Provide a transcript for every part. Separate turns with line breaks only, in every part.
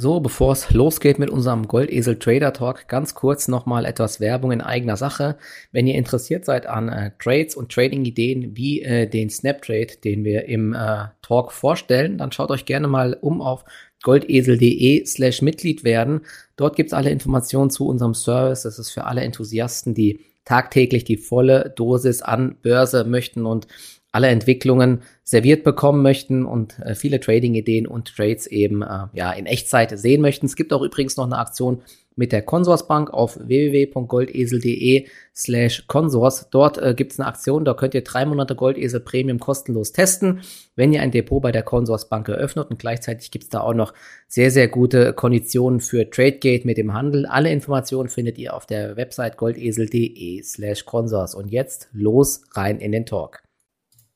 So, bevor es losgeht mit unserem Goldesel Trader Talk, ganz kurz nochmal etwas Werbung in eigener Sache. Wenn ihr interessiert seid an äh, Trades und Trading-Ideen wie äh, den Snaptrade, den wir im äh, Talk vorstellen, dann schaut euch gerne mal um auf goldesel.de slash Mitglied werden. Dort gibt's alle Informationen zu unserem Service. Das ist für alle Enthusiasten, die tagtäglich die volle Dosis an Börse möchten und alle Entwicklungen serviert bekommen möchten und äh, viele Trading-Ideen und Trades eben äh, ja in Echtzeit sehen möchten. Es gibt auch übrigens noch eine Aktion mit der Consorsbank auf www.goldesel.de slash Consors. Dort äh, gibt es eine Aktion, da könnt ihr drei Monate Goldesel Premium kostenlos testen, wenn ihr ein Depot bei der Consorsbank eröffnet und gleichzeitig gibt es da auch noch sehr, sehr gute Konditionen für TradeGate mit dem Handel. Alle Informationen findet ihr auf der Website goldesel.de slash Consors. Und jetzt los rein in den Talk.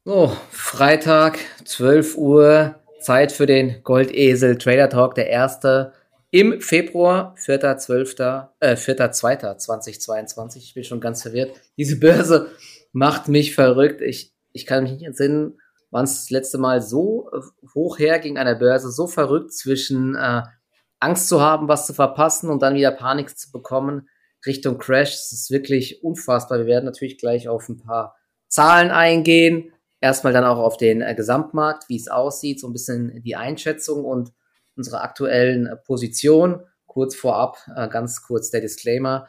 So, Freitag, 12 Uhr, Zeit für den Goldesel Trader Talk, der erste im Februar, 4.12., äh, 4.2.2022. Ich bin schon ganz verwirrt. Diese Börse macht mich verrückt. Ich, ich kann mich nicht entsinnen, wann es das letzte Mal so hoch herging an der Börse, so verrückt zwischen äh, Angst zu haben, was zu verpassen und dann wieder Panik zu bekommen Richtung Crash. Es ist wirklich unfassbar. Wir werden natürlich gleich auf ein paar Zahlen eingehen erstmal dann auch auf den äh, Gesamtmarkt, wie es aussieht, so ein bisschen die Einschätzung und unsere aktuellen äh, Position. Kurz vorab, äh, ganz kurz der Disclaimer.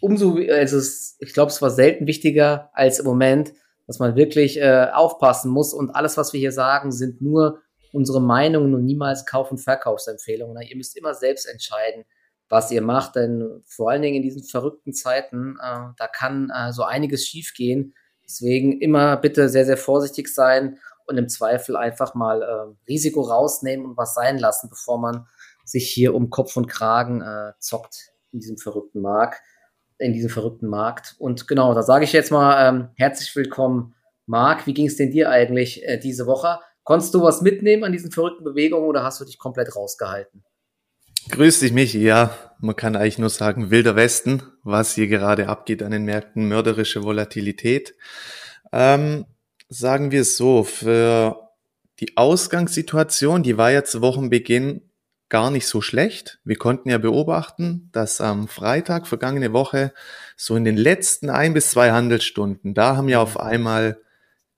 Umso, also es, ich glaube, es war selten wichtiger als im Moment, dass man wirklich äh, aufpassen muss und alles, was wir hier sagen, sind nur unsere Meinungen und niemals Kauf- und Verkaufsempfehlungen. Ihr müsst immer selbst entscheiden, was ihr macht, denn vor allen Dingen in diesen verrückten Zeiten, äh, da kann äh, so einiges schiefgehen Deswegen immer bitte sehr, sehr vorsichtig sein und im Zweifel einfach mal äh, Risiko rausnehmen und was sein lassen, bevor man sich hier um Kopf und Kragen äh, zockt in diesem verrückten Markt, in diesem verrückten Markt. Und genau, da sage ich jetzt mal ähm, herzlich willkommen, Marc. Wie ging es denn dir eigentlich äh, diese Woche? Konntest du was mitnehmen an diesen verrückten Bewegungen oder hast du dich komplett rausgehalten?
Grüß dich, Michi. Ja, man kann eigentlich nur sagen, wilder Westen, was hier gerade abgeht an den Märkten, mörderische Volatilität. Ähm, sagen wir es so, für die Ausgangssituation, die war ja zu Wochenbeginn gar nicht so schlecht. Wir konnten ja beobachten, dass am Freitag vergangene Woche so in den letzten ein bis zwei Handelsstunden, da haben ja auf einmal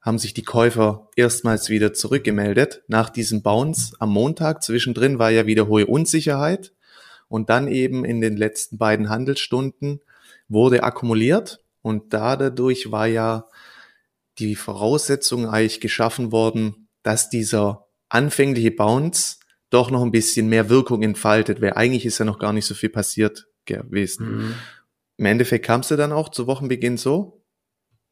haben sich die Käufer erstmals wieder zurückgemeldet nach diesem Bounce am Montag. Zwischendrin war ja wieder hohe Unsicherheit und dann eben in den letzten beiden Handelsstunden wurde akkumuliert und da dadurch war ja die Voraussetzung eigentlich geschaffen worden, dass dieser anfängliche Bounce doch noch ein bisschen mehr Wirkung entfaltet, weil eigentlich ist ja noch gar nicht so viel passiert gewesen. Mhm. Im Endeffekt kam es ja dann auch zu Wochenbeginn so,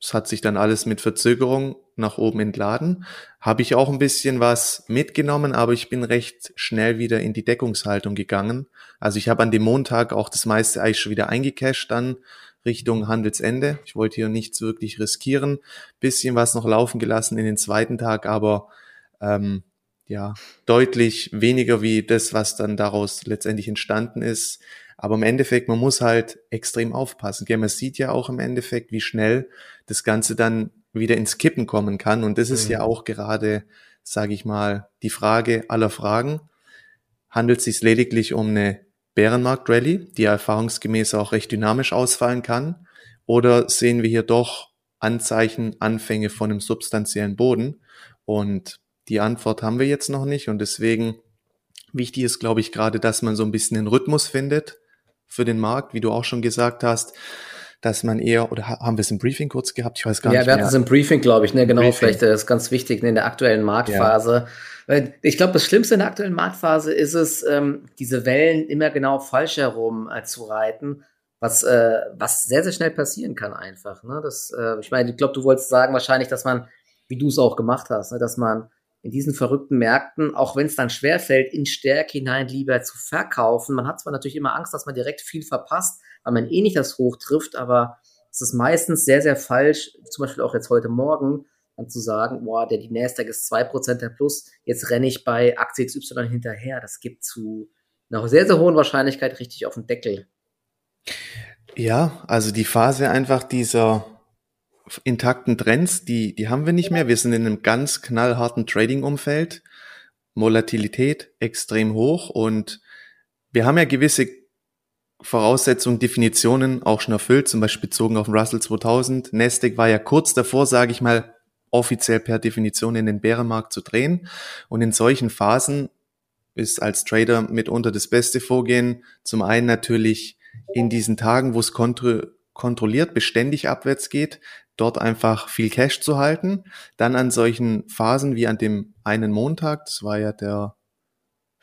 es hat sich dann alles mit Verzögerung nach oben entladen. Habe ich auch ein bisschen was mitgenommen, aber ich bin recht schnell wieder in die Deckungshaltung gegangen. Also ich habe an dem Montag auch das meiste eigentlich schon wieder eingecasht dann Richtung Handelsende. Ich wollte hier nichts wirklich riskieren. Bisschen was noch laufen gelassen in den zweiten Tag, aber ähm, ja, deutlich weniger wie das, was dann daraus letztendlich entstanden ist. Aber im Endeffekt, man muss halt extrem aufpassen. Man sieht ja auch im Endeffekt, wie schnell das Ganze dann wieder ins Kippen kommen kann. Und das ist mhm. ja auch gerade, sage ich mal, die Frage aller Fragen. Handelt es sich lediglich um eine Bärenmarkt-Rallye, die erfahrungsgemäß auch recht dynamisch ausfallen kann? Oder sehen wir hier doch Anzeichen, Anfänge von einem substanziellen Boden? Und die Antwort haben wir jetzt noch nicht. Und deswegen wichtig ist, glaube ich, gerade, dass man so ein bisschen den Rhythmus findet für den Markt, wie du auch schon gesagt hast, dass man eher, oder haben wir es im Briefing kurz gehabt? Ich weiß gar
ja,
nicht.
Ja, wir hatten es im Briefing, glaube ich, ne, genau, Briefing. vielleicht das ist ganz wichtig ne, in der aktuellen Marktphase. Ja. Ich glaube, das Schlimmste in der aktuellen Marktphase ist es, ähm, diese Wellen immer genau falsch herum äh, zu reiten, was, äh, was sehr, sehr schnell passieren kann einfach. Ne? Das, äh, ich meine, ich glaube, du wolltest sagen wahrscheinlich, dass man, wie du es auch gemacht hast, ne, dass man in diesen verrückten Märkten, auch wenn es dann schwerfällt, in Stärke hinein lieber zu verkaufen. Man hat zwar natürlich immer Angst, dass man direkt viel verpasst, weil man eh nicht das Hoch trifft, aber es ist meistens sehr, sehr falsch, zum Beispiel auch jetzt heute Morgen, dann zu sagen, boah, der die Nasdaq ist 2% der Plus, jetzt renne ich bei Aktie XY hinterher. Das gibt zu einer sehr, sehr hohen Wahrscheinlichkeit richtig auf den Deckel.
Ja, also die Phase einfach dieser intakten Trends, die, die haben wir nicht mehr. Wir sind in einem ganz knallharten Trading-Umfeld. Volatilität extrem hoch und wir haben ja gewisse Voraussetzungen, Definitionen auch schon erfüllt, zum Beispiel bezogen auf den Russell 2000. Nasdaq war ja kurz davor, sage ich mal, offiziell per Definition in den Bärenmarkt zu drehen. Und in solchen Phasen ist als Trader mitunter das beste Vorgehen. Zum einen natürlich in diesen Tagen, wo es kontro kontrolliert beständig abwärts geht, dort einfach viel Cash zu halten. Dann an solchen Phasen wie an dem einen Montag, das war ja der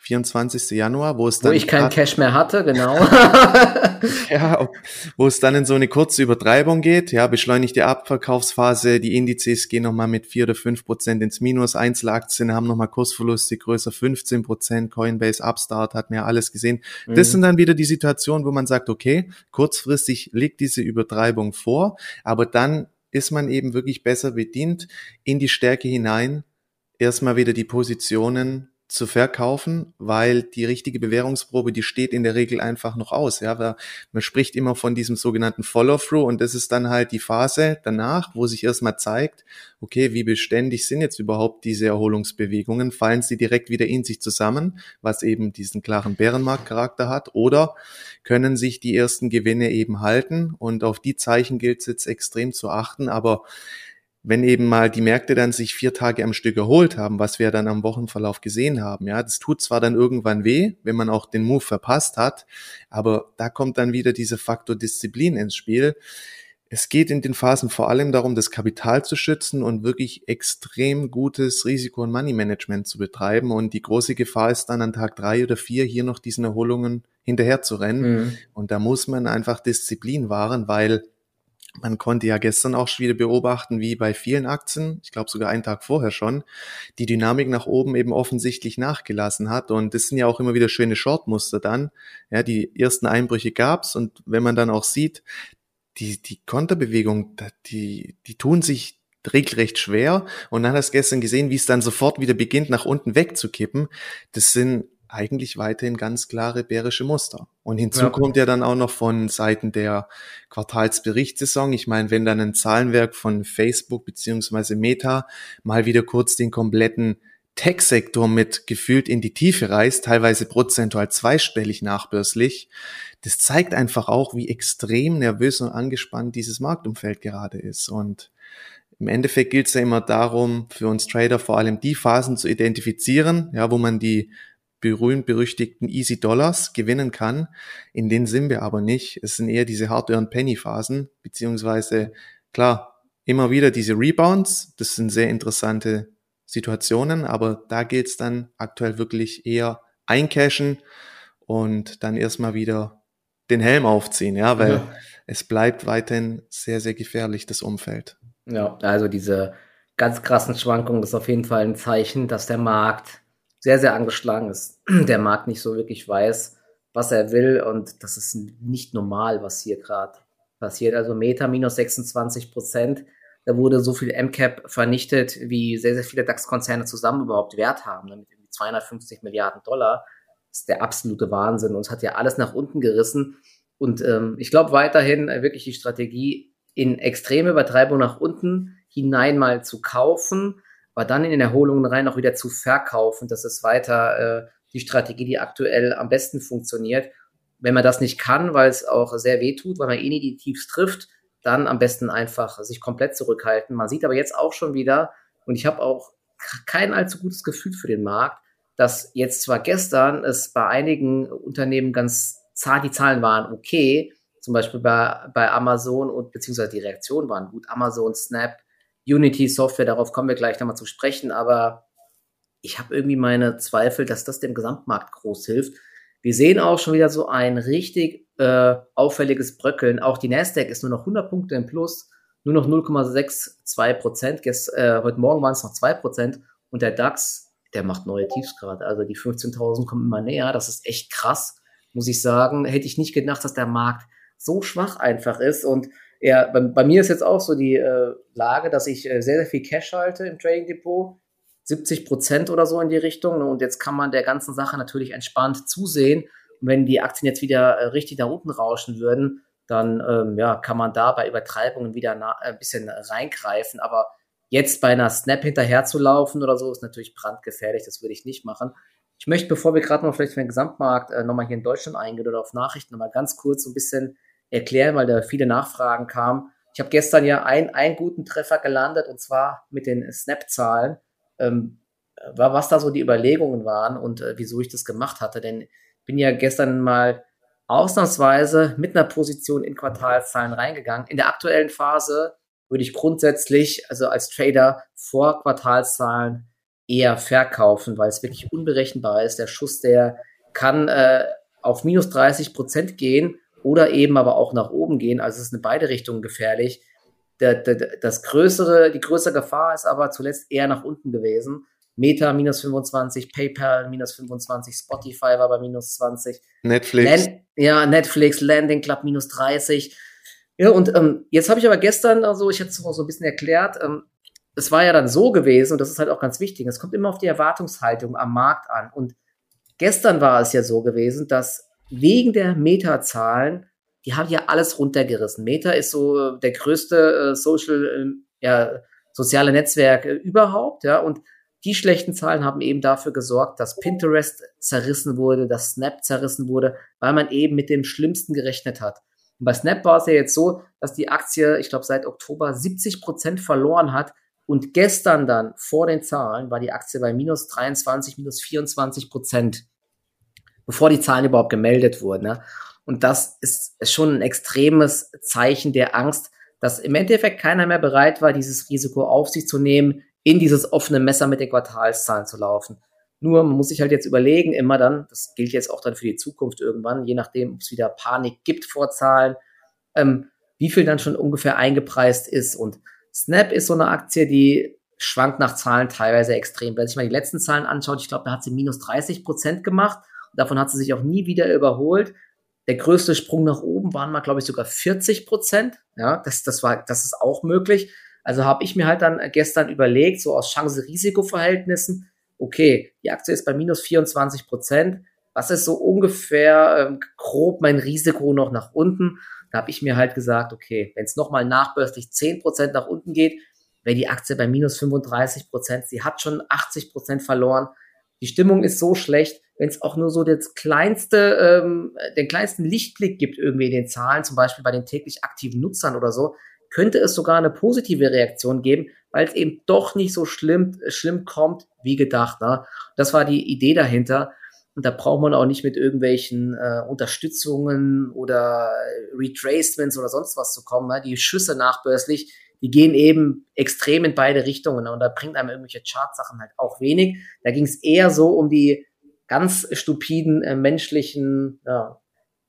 24. Januar, wo es dann.
Wo ich keinen Cash mehr hatte, genau.
ja, wo es dann in so eine kurze Übertreibung geht, ja, beschleunigte Abverkaufsphase, die Indizes gehen nochmal mit vier oder fünf Prozent ins Minus, Einzelaktien haben nochmal Kursverluste größer 15 Prozent, Coinbase, Upstart hat mir alles gesehen. Mhm. Das sind dann wieder die Situationen, wo man sagt, okay, kurzfristig liegt diese Übertreibung vor, aber dann ist man eben wirklich besser bedient, in die Stärke hinein erstmal wieder die Positionen zu verkaufen, weil die richtige Bewährungsprobe, die steht in der Regel einfach noch aus. Ja, man spricht immer von diesem sogenannten Follow-through und das ist dann halt die Phase danach, wo sich erstmal zeigt, okay, wie beständig sind jetzt überhaupt diese Erholungsbewegungen? Fallen sie direkt wieder in sich zusammen, was eben diesen klaren Bärenmarktcharakter hat, oder können sich die ersten Gewinne eben halten? Und auf die Zeichen gilt es jetzt extrem zu achten, aber wenn eben mal die Märkte dann sich vier Tage am Stück erholt haben, was wir dann am Wochenverlauf gesehen haben, ja, das tut zwar dann irgendwann weh, wenn man auch den Move verpasst hat, aber da kommt dann wieder dieser Faktor Disziplin ins Spiel. Es geht in den Phasen vor allem darum, das Kapital zu schützen und wirklich extrem gutes Risiko- und Money-Management zu betreiben. Und die große Gefahr ist dann an Tag drei oder vier hier noch diesen Erholungen hinterher zu rennen. Mhm. Und da muss man einfach Disziplin wahren, weil man konnte ja gestern auch schon wieder beobachten, wie bei vielen Aktien, ich glaube sogar einen Tag vorher schon, die Dynamik nach oben eben offensichtlich nachgelassen hat. Und das sind ja auch immer wieder schöne Shortmuster dann. Ja, die ersten Einbrüche gab's und wenn man dann auch sieht, die, die Konterbewegung, die, die tun sich regelrecht schwer. Und dann hast du gestern gesehen, wie es dann sofort wieder beginnt, nach unten wegzukippen. Das sind eigentlich weiterhin ganz klare bärische Muster. Und hinzu ja. kommt ja dann auch noch von Seiten der Quartalsberichtssaison. Ich meine, wenn dann ein Zahlenwerk von Facebook beziehungsweise Meta mal wieder kurz den kompletten Tech-Sektor mit gefühlt in die Tiefe reißt, teilweise prozentual zweistellig nachbörslich, das zeigt einfach auch, wie extrem nervös und angespannt dieses Marktumfeld gerade ist. Und im Endeffekt gilt es ja immer darum, für uns Trader vor allem die Phasen zu identifizieren, ja, wo man die berühmt-berüchtigten Easy Dollars gewinnen kann. In denen sind wir aber nicht. Es sind eher diese Hard-Earned-Penny-Phasen, beziehungsweise klar, immer wieder diese Rebounds. Das sind sehr interessante Situationen, aber da gilt es dann aktuell wirklich eher eincashen und dann erstmal wieder den Helm aufziehen, ja, weil ja. es bleibt weiterhin sehr, sehr gefährlich, das Umfeld.
Ja, also diese ganz krassen Schwankungen ist auf jeden Fall ein Zeichen, dass der Markt sehr, sehr angeschlagen ist. Der Markt nicht so wirklich weiß, was er will und das ist nicht normal, was hier gerade passiert. Also Meta minus 26 Prozent. Da wurde so viel MCAP vernichtet, wie sehr, sehr viele DAX-Konzerne zusammen überhaupt Wert haben, ne? mit 250 Milliarden Dollar. Das ist der absolute Wahnsinn. Uns hat ja alles nach unten gerissen. Und ähm, ich glaube weiterhin äh, wirklich die Strategie, in extreme Übertreibung nach unten hinein mal zu kaufen aber dann in den Erholungen rein auch wieder zu verkaufen. Das ist weiter äh, die Strategie, die aktuell am besten funktioniert. Wenn man das nicht kann, weil es auch sehr weh tut, weil man eh nie die Tiefs trifft, dann am besten einfach sich komplett zurückhalten. Man sieht aber jetzt auch schon wieder, und ich habe auch kein allzu gutes Gefühl für den Markt, dass jetzt zwar gestern es bei einigen Unternehmen ganz zart, die Zahlen waren okay, zum Beispiel bei, bei Amazon und beziehungsweise die Reaktionen waren gut. Amazon, Snap, Unity-Software, darauf kommen wir gleich nochmal zu sprechen, aber ich habe irgendwie meine Zweifel, dass das dem Gesamtmarkt groß hilft. Wir sehen auch schon wieder so ein richtig äh, auffälliges Bröckeln. Auch die Nasdaq ist nur noch 100 Punkte im Plus, nur noch 0,62 Prozent. Äh, heute Morgen waren es noch 2 Prozent. Und der DAX, der macht neue Tiefs gerade. Also die 15.000 kommen immer näher. Das ist echt krass, muss ich sagen. Hätte ich nicht gedacht, dass der Markt so schwach einfach ist. Und ja, bei, bei, mir ist jetzt auch so die äh, Lage, dass ich äh, sehr, sehr viel Cash halte im Trading Depot. 70 Prozent oder so in die Richtung. Ne? Und jetzt kann man der ganzen Sache natürlich entspannt zusehen. Und wenn die Aktien jetzt wieder äh, richtig nach unten rauschen würden, dann ähm, ja, kann man da bei Übertreibungen wieder ein bisschen reingreifen. Aber jetzt bei einer Snap hinterher zu laufen oder so, ist natürlich brandgefährlich. Das würde ich nicht machen. Ich möchte, bevor wir gerade noch vielleicht für den Gesamtmarkt äh, nochmal hier in Deutschland eingehen oder auf Nachrichten nochmal ganz kurz so ein bisschen erklären, weil da viele Nachfragen kamen. Ich habe gestern ja ein, einen guten Treffer gelandet und zwar mit den Snap-Zahlen, ähm, was da so die Überlegungen waren und äh, wieso ich das gemacht hatte. Denn bin ja gestern mal ausnahmsweise mit einer Position in Quartalszahlen reingegangen. In der aktuellen Phase würde ich grundsätzlich, also als Trader vor Quartalszahlen eher verkaufen, weil es wirklich unberechenbar ist. Der Schuss, der kann äh, auf minus 30 Prozent gehen oder eben aber auch nach oben gehen. Also es ist in beide Richtungen gefährlich. Das größere, die größere Gefahr ist aber zuletzt eher nach unten gewesen. Meta minus 25, PayPal minus 25, Spotify war bei minus 20.
Netflix.
Land, ja, Netflix, Landing Club minus 30. Ja, und ähm, jetzt habe ich aber gestern, also ich hatte es auch so ein bisschen erklärt, ähm, es war ja dann so gewesen, und das ist halt auch ganz wichtig, es kommt immer auf die Erwartungshaltung am Markt an. Und gestern war es ja so gewesen, dass wegen der Meta-Zahlen, die haben ja alles runtergerissen. Meta ist so der größte äh, Social, äh, ja, soziale Netzwerk äh, überhaupt, ja, und die schlechten Zahlen haben eben dafür gesorgt, dass Pinterest zerrissen wurde, dass Snap zerrissen wurde, weil man eben mit dem Schlimmsten gerechnet hat. Und bei Snap war es ja jetzt so, dass die Aktie, ich glaube, seit Oktober 70 Prozent verloren hat. Und gestern dann vor den Zahlen war die Aktie bei minus 23, minus 24 Prozent, bevor die Zahlen überhaupt gemeldet wurden. Ne? Und das ist schon ein extremes Zeichen der Angst, dass im Endeffekt keiner mehr bereit war, dieses Risiko auf sich zu nehmen, in dieses offene Messer mit den Quartalszahlen zu laufen. Nur man muss sich halt jetzt überlegen, immer dann, das gilt jetzt auch dann für die Zukunft irgendwann, je nachdem, ob es wieder Panik gibt vor Zahlen, ähm, wie viel dann schon ungefähr eingepreist ist. Und Snap ist so eine Aktie, die schwankt nach Zahlen teilweise extrem. Wenn sich mal die letzten Zahlen anschaut, ich glaube, da hat sie minus 30 Prozent gemacht. Davon hat sie sich auch nie wieder überholt. Der größte Sprung nach oben waren mal, glaube ich, sogar 40 Prozent. Ja, das, das war, das ist auch möglich. Also habe ich mir halt dann gestern überlegt, so aus Chance-Risiko-Verhältnissen, okay, die Aktie ist bei minus 24 Prozent. Was ist so ungefähr ähm, grob mein Risiko noch nach unten? Da habe ich mir halt gesagt, okay, wenn es nochmal nachbörslich 10 Prozent nach unten geht, wäre die Aktie bei minus 35 Prozent. Sie hat schon 80 Prozent verloren. Die Stimmung ist so schlecht, wenn es auch nur so das kleinste, ähm, den kleinsten Lichtblick gibt irgendwie in den Zahlen, zum Beispiel bei den täglich aktiven Nutzern oder so, könnte es sogar eine positive Reaktion geben, weil es eben doch nicht so schlimm, schlimm kommt wie gedacht. Ne? Das war die Idee dahinter. Und da braucht man auch nicht mit irgendwelchen äh, Unterstützungen oder Retracements oder sonst was zu kommen. Ne? Die Schüsse nachbörslich, die gehen eben extrem in beide Richtungen. Ne? Und da bringt einem irgendwelche Chartsachen halt auch wenig. Da ging es eher so um die ganz stupiden äh, menschlichen ja,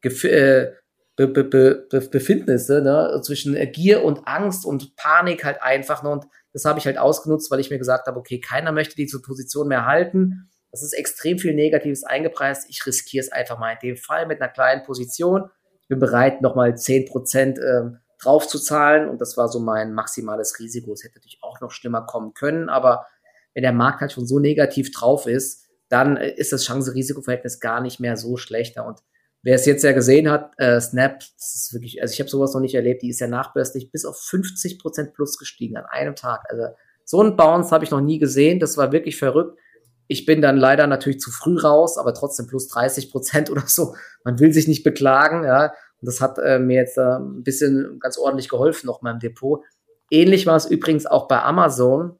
äh, Be Be Be Befindnisse ne? zwischen Gier und Angst und Panik halt einfach. Ne? Und das habe ich halt ausgenutzt, weil ich mir gesagt habe, okay, keiner möchte diese Position mehr halten. Das ist extrem viel Negatives eingepreist. Ich riskiere es einfach mal in dem Fall mit einer kleinen Position. Ich bin bereit, nochmal 10% ähm, drauf zu zahlen. Und das war so mein maximales Risiko. Es hätte natürlich auch noch schlimmer kommen können. Aber wenn der Markt halt schon so negativ drauf ist, dann äh, ist das Chance-Risiko-Verhältnis gar nicht mehr so schlechter. Und Wer es jetzt ja gesehen hat, äh, Snap, das ist wirklich, also ich habe sowas noch nicht erlebt, die ist ja nachbörslich bis auf 50 Prozent plus gestiegen an einem Tag. Also so einen Bounce habe ich noch nie gesehen, das war wirklich verrückt. Ich bin dann leider natürlich zu früh raus, aber trotzdem plus 30 Prozent oder so. Man will sich nicht beklagen, ja. Und das hat äh, mir jetzt äh, ein bisschen ganz ordentlich geholfen noch meinem Depot. Ähnlich war es übrigens auch bei Amazon.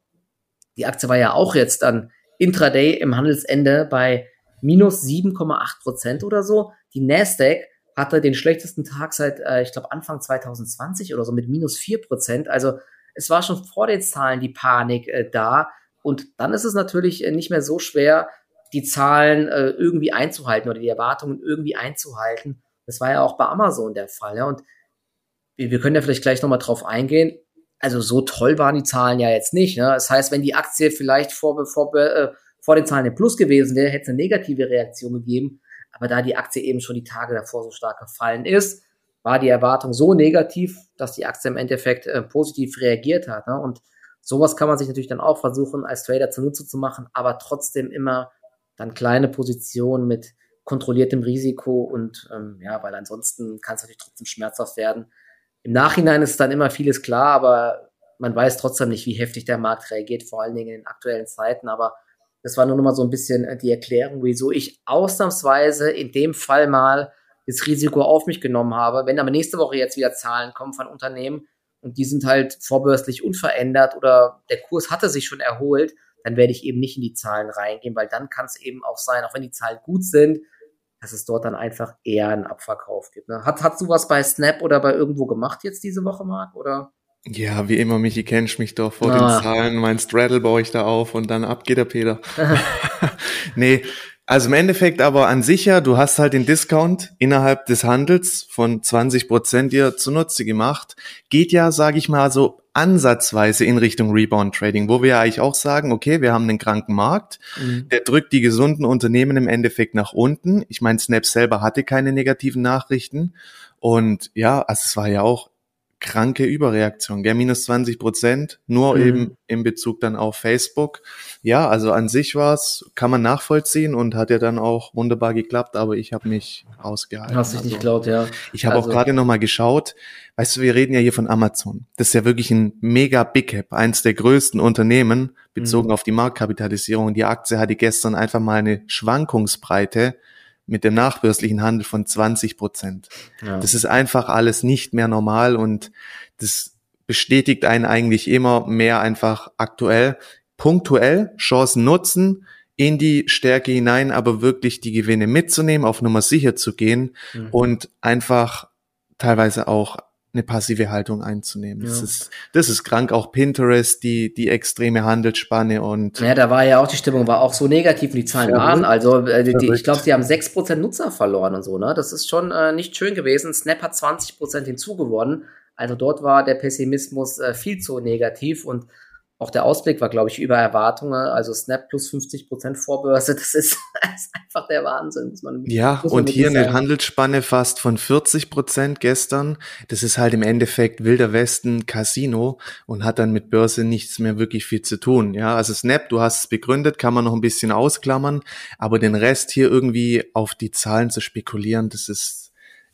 Die Aktie war ja auch jetzt dann intraday im Handelsende bei minus 7,8 Prozent oder so. Die Nasdaq hatte den schlechtesten Tag seit, äh, ich glaube, Anfang 2020 oder so mit minus 4 Prozent. Also es war schon vor den Zahlen die Panik äh, da. Und dann ist es natürlich äh, nicht mehr so schwer, die Zahlen äh, irgendwie einzuhalten oder die Erwartungen irgendwie einzuhalten. Das war ja auch bei Amazon der Fall. Ja? Und wir, wir können ja vielleicht gleich nochmal drauf eingehen. Also so toll waren die Zahlen ja jetzt nicht. Ne? Das heißt, wenn die Aktie vielleicht vor, vor, äh, vor den Zahlen im Plus gewesen wäre, hätte es eine negative Reaktion gegeben. Aber da die Aktie eben schon die Tage davor so stark gefallen ist, war die Erwartung so negativ, dass die Aktie im Endeffekt äh, positiv reagiert hat. Ne? Und sowas kann man sich natürlich dann auch versuchen, als Trader zunutze zu machen, aber trotzdem immer dann kleine Positionen mit kontrolliertem Risiko und ähm, ja, weil ansonsten kann es natürlich trotzdem schmerzhaft werden. Im Nachhinein ist dann immer vieles klar, aber man weiß trotzdem nicht, wie heftig der Markt reagiert, vor allen Dingen in den aktuellen Zeiten. Aber Das war nur noch mal so ein bisschen äh, die Erklärung, wieso ich ausnahmsweise in dem Fall mal das Risiko auf mich genommen habe. Wenn aber nächste Woche jetzt wieder Zahlen kommen von Unternehmen und die sind halt vorbörslich unverändert oder der Kurs hatte sich schon erholt, dann werde ich eben nicht in die Zahlen reingehen, weil dann kann es eben auch sein, auch wenn die Zahlen gut sind, dass es dort dann einfach eher einen Abverkauf gibt. Ne? Hat, hast du was bei Snap oder bei irgendwo gemacht jetzt diese Woche, Marc? Oder?
Ja, wie immer, Michi, kennst mich doch vor ah. den Zahlen. Mein Straddle baue ich da auf und dann ab geht der Peter. nee, also im Endeffekt aber an sich ja, du hast halt den Discount innerhalb des Handels von 20 Prozent dir zunutze gemacht. Geht ja, sage ich mal, so ansatzweise in Richtung Rebound Trading, wo wir ja eigentlich auch sagen, okay, wir haben einen kranken Markt, mhm. der drückt die gesunden Unternehmen im Endeffekt nach unten. Ich meine, Snap selber hatte keine negativen Nachrichten. Und ja, also es war ja auch kranke Überreaktion, gell? minus 20 Prozent, nur mhm. eben in Bezug dann auf Facebook. Ja, also an sich war's, kann man nachvollziehen und hat ja dann auch wunderbar geklappt, aber ich habe mich ausgehalten.
Hast dich also, nicht geklaut, ja.
Ich habe also. auch gerade nochmal geschaut, weißt du, wir reden ja hier von Amazon. Das ist ja wirklich ein mega Big Cap, eins der größten Unternehmen bezogen mhm. auf die Marktkapitalisierung. Die Aktie hatte gestern einfach mal eine Schwankungsbreite mit dem nachbörslichen Handel von 20 Prozent. Ja. Das ist einfach alles nicht mehr normal und das bestätigt einen eigentlich immer mehr einfach aktuell, punktuell Chancen nutzen, in die Stärke hinein, aber wirklich die Gewinne mitzunehmen, auf Nummer sicher zu gehen mhm. und einfach teilweise auch eine passive Haltung einzunehmen. Ja. Das ist, das ist krank. Auch Pinterest, die, die extreme Handelsspanne und.
Ja, da war ja auch die Stimmung war auch so negativ, wie die Zahlen Verrückt. waren. Also, äh, die, ich glaube, sie haben sechs Prozent Nutzer verloren und so, ne? Das ist schon äh, nicht schön gewesen. Snap hat 20% hinzugewonnen. Also dort war der Pessimismus äh, viel zu negativ und auch der Ausblick war, glaube ich, über Erwartungen. Also Snap plus 50 Prozent Vorbörse, das ist, das ist einfach der Wahnsinn.
Man, ja, und hier eine Handelsspanne fast von 40 Prozent gestern. Das ist halt im Endeffekt Wilder Westen Casino und hat dann mit Börse nichts mehr wirklich viel zu tun. Ja, also Snap, du hast es begründet, kann man noch ein bisschen ausklammern, aber den Rest hier irgendwie auf die Zahlen zu spekulieren, das ist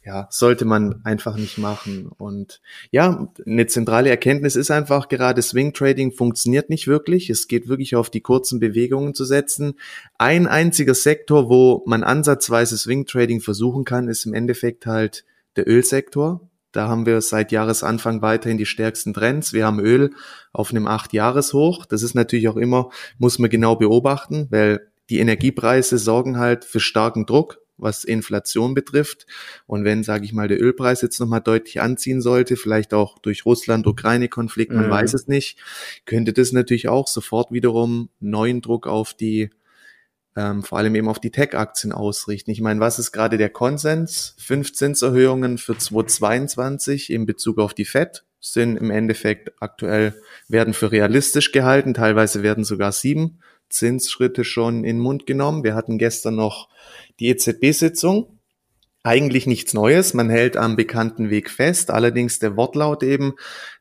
ja, sollte man einfach nicht machen. Und ja, eine zentrale Erkenntnis ist einfach gerade Swing Trading funktioniert nicht wirklich. Es geht wirklich auf die kurzen Bewegungen zu setzen. Ein einziger Sektor, wo man ansatzweise Swing Trading versuchen kann, ist im Endeffekt halt der Ölsektor. Da haben wir seit Jahresanfang weiterhin die stärksten Trends. Wir haben Öl auf einem acht Jahreshoch. Das ist natürlich auch immer, muss man genau beobachten, weil die Energiepreise sorgen halt für starken Druck was Inflation betrifft. Und wenn, sage ich mal, der Ölpreis jetzt nochmal deutlich anziehen sollte, vielleicht auch durch Russland-Ukraine-Konflikt, man mhm. weiß es nicht, könnte das natürlich auch sofort wiederum neuen Druck auf die, ähm, vor allem eben auf die Tech-Aktien ausrichten. Ich meine, was ist gerade der Konsens? Fünf Zinserhöhungen für 2022 in Bezug auf die FED sind im Endeffekt aktuell, werden für realistisch gehalten, teilweise werden sogar sieben Zinsschritte schon in den Mund genommen. Wir hatten gestern noch die EZB-Sitzung. Eigentlich nichts Neues, man hält am bekannten Weg fest. Allerdings der Wortlaut eben,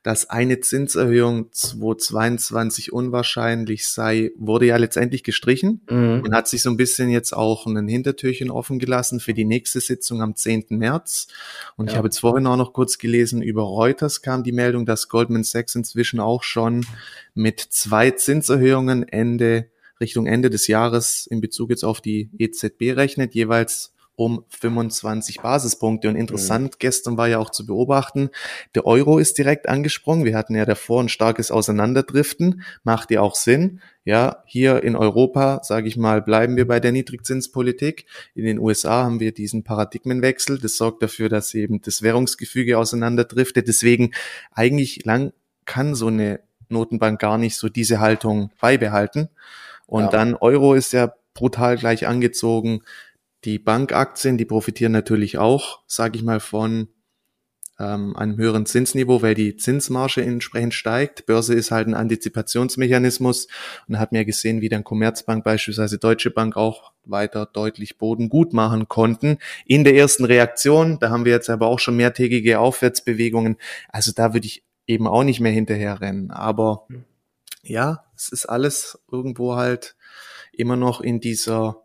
dass eine Zinserhöhung 2022 unwahrscheinlich sei, wurde ja letztendlich gestrichen mhm. und hat sich so ein bisschen jetzt auch ein Hintertürchen offen gelassen für die nächste Sitzung am 10. März. Und ja. ich habe jetzt vorhin auch noch kurz gelesen, über Reuters kam die Meldung, dass Goldman Sachs inzwischen auch schon mit zwei Zinserhöhungen Ende Richtung Ende des Jahres in Bezug jetzt auf die EZB rechnet, jeweils um 25 Basispunkte. Und interessant, mhm. gestern war ja auch zu beobachten, der Euro ist direkt angesprungen. Wir hatten ja davor ein starkes Auseinanderdriften. Macht ja auch Sinn. Ja, hier in Europa, sage ich mal, bleiben wir bei der Niedrigzinspolitik. In den USA haben wir diesen Paradigmenwechsel. Das sorgt dafür, dass eben das Währungsgefüge auseinanderdriftet. Deswegen eigentlich lang kann so eine Notenbank gar nicht so diese Haltung beibehalten. Und ja. dann Euro ist ja brutal gleich angezogen. Die Bankaktien, die profitieren natürlich auch, sage ich mal, von ähm, einem höheren Zinsniveau, weil die Zinsmarge entsprechend steigt. Börse ist halt ein Antizipationsmechanismus und hat mir gesehen, wie dann Commerzbank beispielsweise Deutsche Bank auch weiter deutlich Boden gut machen konnten. In der ersten Reaktion, da haben wir jetzt aber auch schon mehrtägige Aufwärtsbewegungen. Also da würde ich eben auch nicht mehr hinterher rennen. Aber hm ja, es ist alles irgendwo halt immer noch in dieser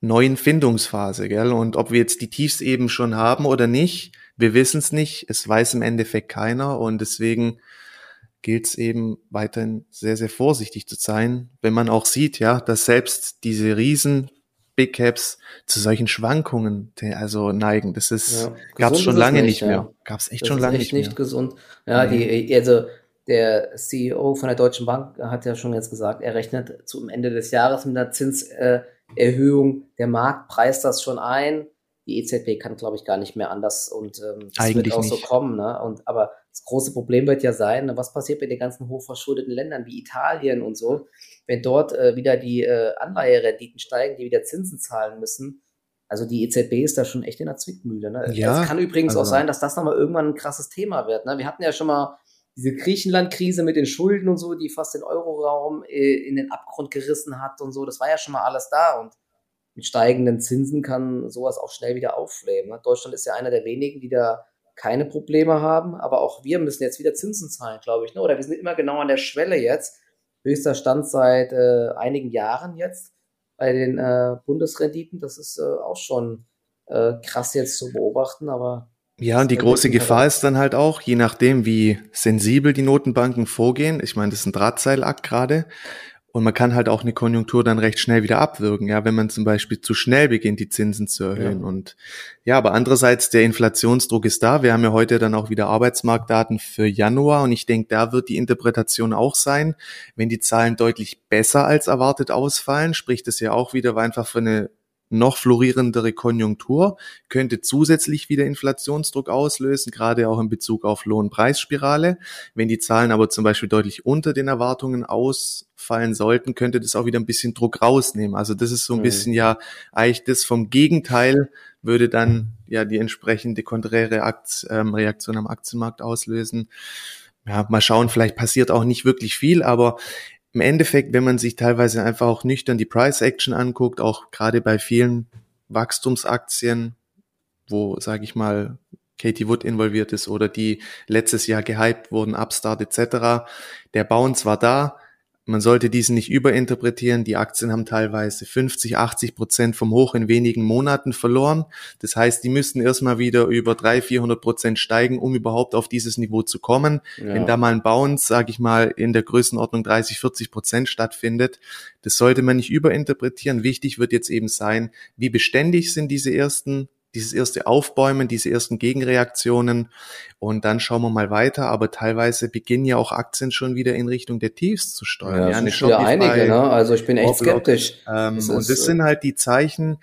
neuen Findungsphase, gell? Und ob wir jetzt die Tiefs eben schon haben oder nicht, wir wissen es nicht. Es weiß im Endeffekt keiner und deswegen gilt es eben weiterhin sehr, sehr vorsichtig zu sein, wenn man auch sieht, ja, dass selbst diese Riesen Big Caps zu solchen Schwankungen also neigen. Das ist ja, gab es schon lange nicht, nicht mehr. Ja. Gab es echt das schon lange nicht mehr.
nicht gesund. Ja, nee. die also der CEO von der Deutschen Bank hat ja schon jetzt gesagt, er rechnet zum Ende des Jahres mit einer Zinserhöhung. Der Markt preist das schon ein. Die EZB kann, glaube ich, gar nicht mehr anders und ähm, das Eigentlich wird auch nicht. so kommen. Ne? Und aber das große Problem wird ja sein, was passiert bei den ganzen hochverschuldeten Ländern wie Italien und so wenn dort äh, wieder die äh, Anleiherenditen steigen, die wieder Zinsen zahlen müssen. Also die EZB ist da schon echt in der Zwickmühle. Ne? Ja, es kann übrigens also. auch sein, dass das nochmal irgendwann ein krasses Thema wird. Ne? Wir hatten ja schon mal diese Griechenland-Krise mit den Schulden und so, die fast den Euroraum äh, in den Abgrund gerissen hat und so. Das war ja schon mal alles da und mit steigenden Zinsen kann sowas auch schnell wieder aufflammen. Ne? Deutschland ist ja einer der wenigen, die da keine Probleme haben, aber auch wir müssen jetzt wieder Zinsen zahlen, glaube ich. Ne? Oder wir sind immer genau an der Schwelle jetzt höchster Stand seit äh, einigen Jahren jetzt bei den äh, Bundesrenditen. Das ist äh, auch schon äh, krass jetzt zu beobachten, aber
ja, und die große Gefahr ist dann halt auch, je nachdem, wie sensibel die Notenbanken vorgehen. Ich meine, das ist ein Drahtseilakt gerade. Und man kann halt auch eine Konjunktur dann recht schnell wieder abwürgen, ja, wenn man zum Beispiel zu schnell beginnt, die Zinsen zu erhöhen. Ja. Und ja, aber andererseits, der Inflationsdruck ist da. Wir haben ja heute dann auch wieder Arbeitsmarktdaten für Januar und ich denke, da wird die Interpretation auch sein, wenn die Zahlen deutlich besser als erwartet ausfallen, spricht es ja auch wieder einfach für eine noch florierendere Konjunktur könnte zusätzlich wieder Inflationsdruck auslösen, gerade auch in Bezug auf Lohnpreisspirale. Wenn die Zahlen aber zum Beispiel deutlich unter den Erwartungen ausfallen sollten, könnte das auch wieder ein bisschen Druck rausnehmen. Also das ist so ein mhm. bisschen ja eigentlich das vom Gegenteil würde dann ja die entsprechende konträre Akt, ähm, Reaktion am Aktienmarkt auslösen. Ja, mal schauen, vielleicht passiert auch nicht wirklich viel, aber im Endeffekt, wenn man sich teilweise einfach auch nüchtern die Price Action anguckt, auch gerade bei vielen Wachstumsaktien, wo, sage ich mal, Katie Wood involviert ist oder die letztes Jahr gehypt wurden, Upstart etc., der Bounce war da, man sollte diesen nicht überinterpretieren. Die Aktien haben teilweise 50, 80 Prozent vom Hoch in wenigen Monaten verloren. Das heißt, die müssten erstmal wieder über 300, 400 Prozent steigen, um überhaupt auf dieses Niveau zu kommen. Ja. Wenn da mal ein Bounce, sage ich mal, in der Größenordnung 30, 40 Prozent stattfindet, das sollte man nicht überinterpretieren. Wichtig wird jetzt eben sein, wie beständig sind diese ersten dieses erste Aufbäumen, diese ersten Gegenreaktionen und dann schauen wir mal weiter. Aber teilweise beginnen ja auch Aktien schon wieder in Richtung der Tiefs zu steuern. Ja,
ja eine schon einige, ne? Also ich bin echt skeptisch.
Ähm, das und das sind halt die Zeichen.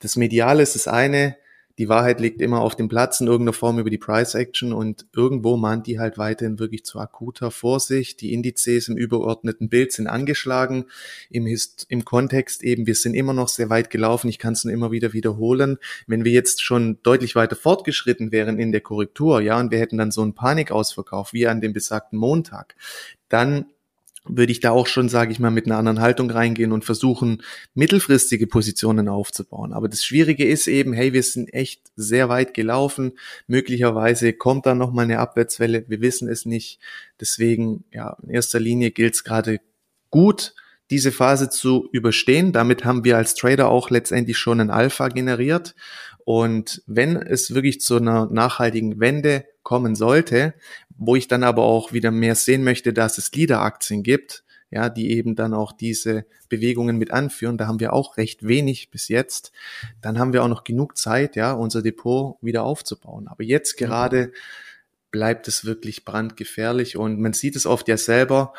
Das Mediale ist das eine, die Wahrheit liegt immer auf dem Platz in irgendeiner Form über die Price Action und irgendwo mahnt die halt weiterhin wirklich zu akuter Vorsicht. Die Indizes im übergeordneten Bild sind angeschlagen. Im, Hist im Kontext eben, wir sind immer noch sehr weit gelaufen. Ich kann es nur immer wieder wiederholen. Wenn wir jetzt schon deutlich weiter fortgeschritten wären in der Korrektur, ja, und wir hätten dann so einen Panikausverkauf wie an dem besagten Montag, dann würde ich da auch schon, sage ich mal, mit einer anderen Haltung reingehen und versuchen, mittelfristige Positionen aufzubauen. Aber das Schwierige ist eben, hey, wir sind echt sehr weit gelaufen. Möglicherweise kommt da nochmal eine Abwärtswelle. Wir wissen es nicht. Deswegen, ja, in erster Linie gilt es gerade gut, diese Phase zu überstehen. Damit haben wir als Trader auch letztendlich schon ein Alpha generiert. Und wenn es wirklich zu einer nachhaltigen Wende kommen sollte, wo ich dann aber auch wieder mehr sehen möchte, dass es Leader-Aktien gibt, ja, die eben dann auch diese Bewegungen mit anführen. Da haben wir auch recht wenig bis jetzt. Dann haben wir auch noch genug Zeit, ja, unser Depot wieder aufzubauen. Aber jetzt gerade bleibt es wirklich brandgefährlich und man sieht es oft ja selber,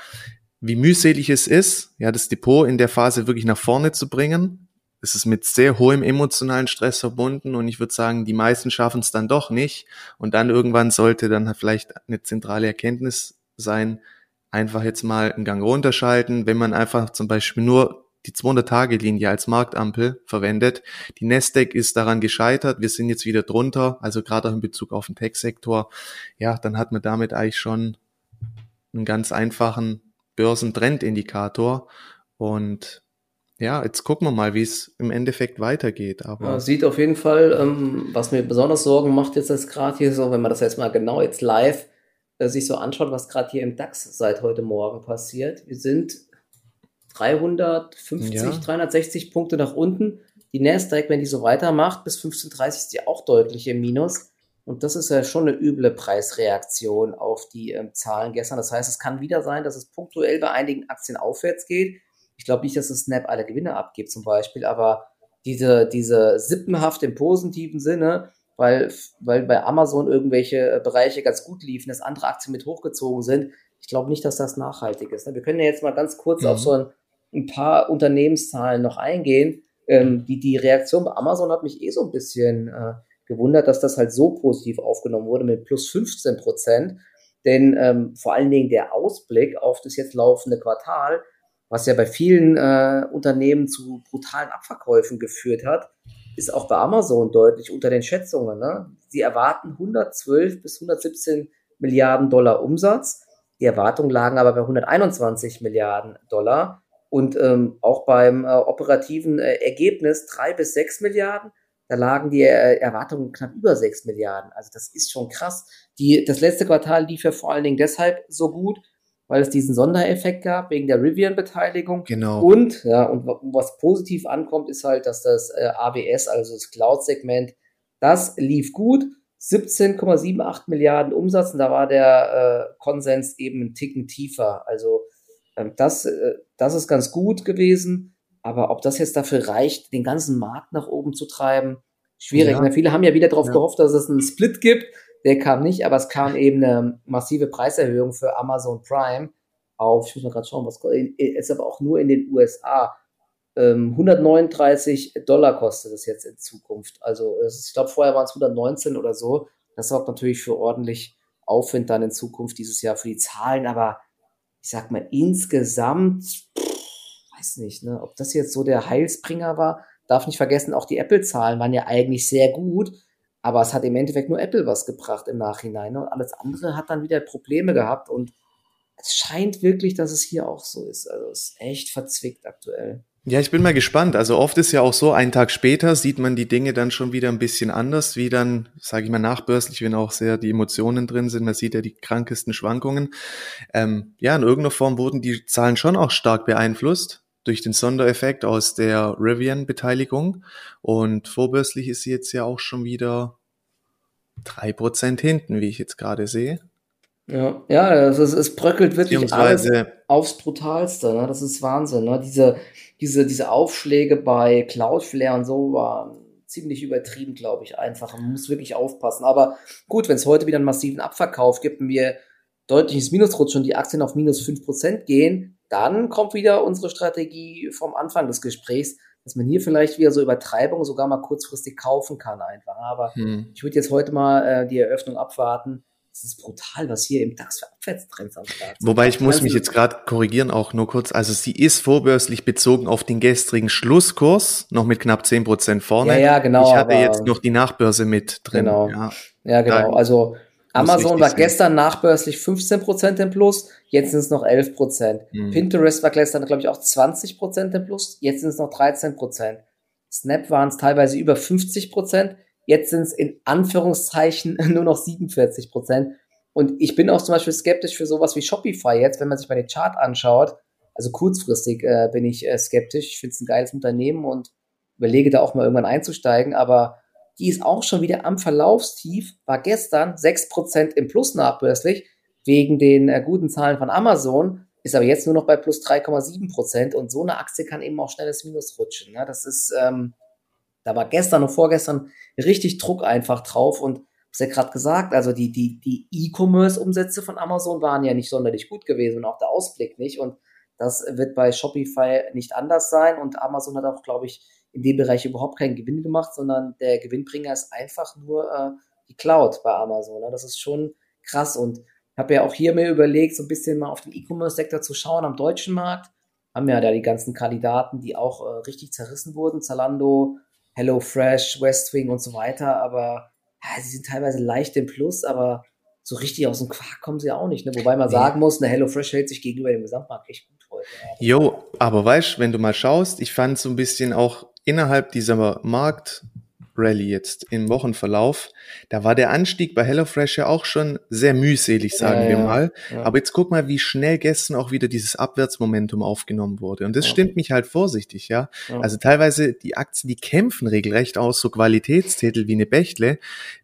wie mühselig es ist, ja, das Depot in der Phase wirklich nach vorne zu bringen es ist mit sehr hohem emotionalen Stress verbunden und ich würde sagen, die meisten schaffen es dann doch nicht. Und dann irgendwann sollte dann vielleicht eine zentrale Erkenntnis sein, einfach jetzt mal einen Gang runterschalten, wenn man einfach zum Beispiel nur die 200-Tage-Linie als Marktampel verwendet. Die Nasdaq ist daran gescheitert. Wir sind jetzt wieder drunter, also gerade auch in Bezug auf den Tech-Sektor. Ja, dann hat man damit eigentlich schon einen ganz einfachen Börsentrendindikator und ja, jetzt gucken wir mal, wie es im Endeffekt weitergeht. Aber
ja, sieht auf jeden Fall, ähm, was mir besonders Sorgen macht jetzt das gerade hier so, wenn man das jetzt mal genau jetzt live äh, sich so anschaut, was gerade hier im DAX seit heute Morgen passiert. Wir sind 350, ja. 360 Punkte nach unten. Die Nasdaq, wenn die so weitermacht, bis 15.30 ist die auch deutlich im Minus. Und das ist ja schon eine üble Preisreaktion auf die ähm, Zahlen gestern. Das heißt, es kann wieder sein, dass es punktuell bei einigen Aktien aufwärts geht. Ich glaube nicht, dass es Snap alle Gewinne abgibt zum Beispiel, aber diese, diese sippenhaft im positiven Sinne, weil, weil bei Amazon irgendwelche äh, Bereiche ganz gut liefen, dass andere Aktien mit hochgezogen sind. Ich glaube nicht, dass das nachhaltig ist. Wir können ja jetzt mal ganz kurz mhm. auf so ein, ein, paar Unternehmenszahlen noch eingehen. Ähm, die, die Reaktion bei Amazon hat mich eh so ein bisschen äh, gewundert, dass das halt so positiv aufgenommen wurde mit plus 15 Prozent. Denn ähm, vor allen Dingen der Ausblick auf das jetzt laufende Quartal, was ja bei vielen äh, Unternehmen zu brutalen Abverkäufen geführt hat, ist auch bei Amazon deutlich unter den Schätzungen. Ne? Sie erwarten 112 bis 117 Milliarden Dollar Umsatz. Die Erwartungen lagen aber bei 121 Milliarden Dollar und ähm, auch beim äh, operativen äh, Ergebnis drei bis sechs Milliarden da lagen die äh, Erwartungen knapp über 6 Milliarden. Also das ist schon krass. Die, das letzte Quartal lief ja vor allen Dingen deshalb so gut, weil es diesen Sondereffekt gab wegen der Rivian-Beteiligung.
Genau.
Und, ja, und was positiv ankommt, ist halt, dass das äh, AWS, also das Cloud-Segment, das lief gut. 17,78 Milliarden Umsatz und da war der äh, Konsens eben ein Ticken tiefer. Also ähm, das, äh, das ist ganz gut gewesen. Aber ob das jetzt dafür reicht, den ganzen Markt nach oben zu treiben, schwierig. Ja. Ne? Viele haben ja wieder darauf ja. gehofft, dass es einen Split gibt. Der kam nicht, aber es kam eben eine massive Preiserhöhung für Amazon Prime auf, ich muss mal gerade schauen, was ist aber auch nur in den USA. 139 ähm, Dollar kostet es jetzt in Zukunft. Also ich glaube, vorher waren es 119 oder so. Das sorgt natürlich für ordentlich Aufwind dann in Zukunft dieses Jahr für die Zahlen. Aber ich sag mal, insgesamt weiß nicht, ne, ob das jetzt so der Heilsbringer war. Darf nicht vergessen, auch die Apple-Zahlen waren ja eigentlich sehr gut, aber es hat im Endeffekt nur Apple was gebracht im Nachhinein. Ne? Und alles andere hat dann wieder Probleme gehabt und es scheint wirklich, dass es hier auch so ist. Also es ist echt verzwickt aktuell.
Ja, ich bin mal gespannt. Also oft ist ja auch so, einen Tag später sieht man die Dinge dann schon wieder ein bisschen anders, wie dann, sage ich mal, nachbörslich, wenn auch sehr die Emotionen drin sind. Man sieht ja die krankesten Schwankungen. Ähm, ja, in irgendeiner Form wurden die Zahlen schon auch stark beeinflusst durch den Sondereffekt aus der Rivian-Beteiligung. Und vorbörslich ist sie jetzt ja auch schon wieder drei Prozent hinten, wie ich jetzt gerade sehe.
Ja, ja, also es, es bröckelt wirklich alles aufs Brutalste. Ne? Das ist Wahnsinn. Ne? Diese, diese, diese Aufschläge bei Cloudflare und so waren ziemlich übertrieben, glaube ich, einfach. Man muss wirklich aufpassen. Aber gut, wenn es heute wieder einen massiven Abverkauf gibt und wir deutliches Minus rutschen und die Aktien auf minus 5% gehen, dann kommt wieder unsere Strategie vom Anfang des Gesprächs, dass man hier vielleicht wieder so Übertreibungen sogar mal kurzfristig kaufen kann einfach. Aber hm. ich würde jetzt heute mal äh, die Eröffnung abwarten. Es ist brutal, was hier im DAX für Abwärtstrends am Start
sind. Wobei ich muss also, mich jetzt gerade korrigieren, auch nur kurz. Also sie ist vorbörslich bezogen auf den gestrigen Schlusskurs, noch mit knapp zehn Prozent vorne.
Ja, ja, genau.
Ich hatte jetzt noch die Nachbörse mit drin.
Genau. Ja, ja genau. Also Amazon war gestern nachbörslich 15% im Plus, jetzt sind es noch 11%. Mhm. Pinterest war gestern, glaube ich, auch 20% im Plus, jetzt sind es noch 13%. Snap waren es teilweise über 50%, jetzt sind es in Anführungszeichen nur noch 47%. Und ich bin auch zum Beispiel skeptisch für sowas wie Shopify jetzt, wenn man sich mal den Chart anschaut. Also kurzfristig äh, bin ich äh, skeptisch. Ich finde es ein geiles Unternehmen und überlege da auch mal irgendwann einzusteigen, aber die ist auch schon wieder am Verlaufstief, war gestern 6% im Plus nachbörslich, wegen den äh, guten Zahlen von Amazon, ist aber jetzt nur noch bei plus 3,7% und so eine Aktie kann eben auch schnelles Minus rutschen. Ne? Das ist, ähm, da war gestern und vorgestern richtig Druck einfach drauf und hast ja gerade gesagt, also die, die, die E-Commerce-Umsätze von Amazon waren ja nicht sonderlich gut gewesen und auch der Ausblick nicht und das wird bei Shopify nicht anders sein und Amazon hat auch, glaube ich, in dem Bereich überhaupt keinen Gewinn gemacht, sondern der Gewinnbringer ist einfach nur äh, die Cloud bei Amazon. Ne? Das ist schon krass und ich habe ja auch hier mir überlegt, so ein bisschen mal auf den E-Commerce-Sektor zu schauen am deutschen Markt. Haben ja da die ganzen Kandidaten, die auch äh, richtig zerrissen wurden, Zalando, HelloFresh, Westwing und so weiter, aber ja, sie sind teilweise leicht im Plus, aber so richtig aus dem Quark kommen sie auch nicht. Ne? Wobei man nee. sagen muss, eine HelloFresh hält sich gegenüber dem Gesamtmarkt echt gut heute.
Jo, aber weißt, wenn du mal schaust, ich fand so ein bisschen auch innerhalb dieser Marktrally jetzt im Wochenverlauf, da war der Anstieg bei HelloFresh ja auch schon sehr mühselig, sagen ja, wir mal. Ja. Aber jetzt guck mal, wie schnell gestern auch wieder dieses Abwärtsmomentum aufgenommen wurde. Und das ja. stimmt mich halt vorsichtig, ja. Also teilweise die Aktien, die kämpfen regelrecht aus, so Qualitätstitel wie eine Bechtle,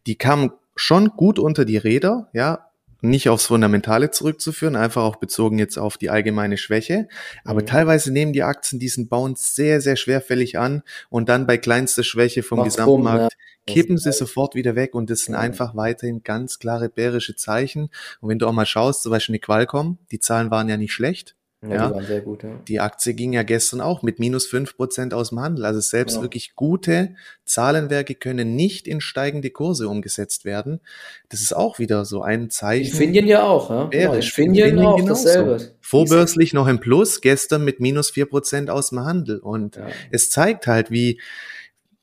die kamen schon gut unter die Räder, ja, nicht aufs Fundamentale zurückzuführen, einfach auch bezogen jetzt auf die allgemeine Schwäche. Aber mhm. teilweise nehmen die Aktien diesen Bounce sehr, sehr schwerfällig an und dann bei kleinster Schwäche vom Macht's Gesamtmarkt ja. kippen sie sofort wieder weg und das sind ja. einfach weiterhin ganz klare bärische Zeichen. Und wenn du auch mal schaust, zum Beispiel eine Qualcomm, die Zahlen waren ja nicht schlecht, ja, ja, die waren sehr gut, ja. Die Aktie ging ja gestern auch mit minus fünf Prozent aus dem Handel. Also selbst ja. wirklich gute Zahlenwerke können nicht in steigende Kurse umgesetzt werden. Das ist auch wieder so ein Zeichen.
Infineon ja auch, ja. Genau, Infineon auch
genauso. dasselbe. Vorbörslich noch im Plus, gestern mit minus vier Prozent aus dem Handel. Und ja. es zeigt halt, wie,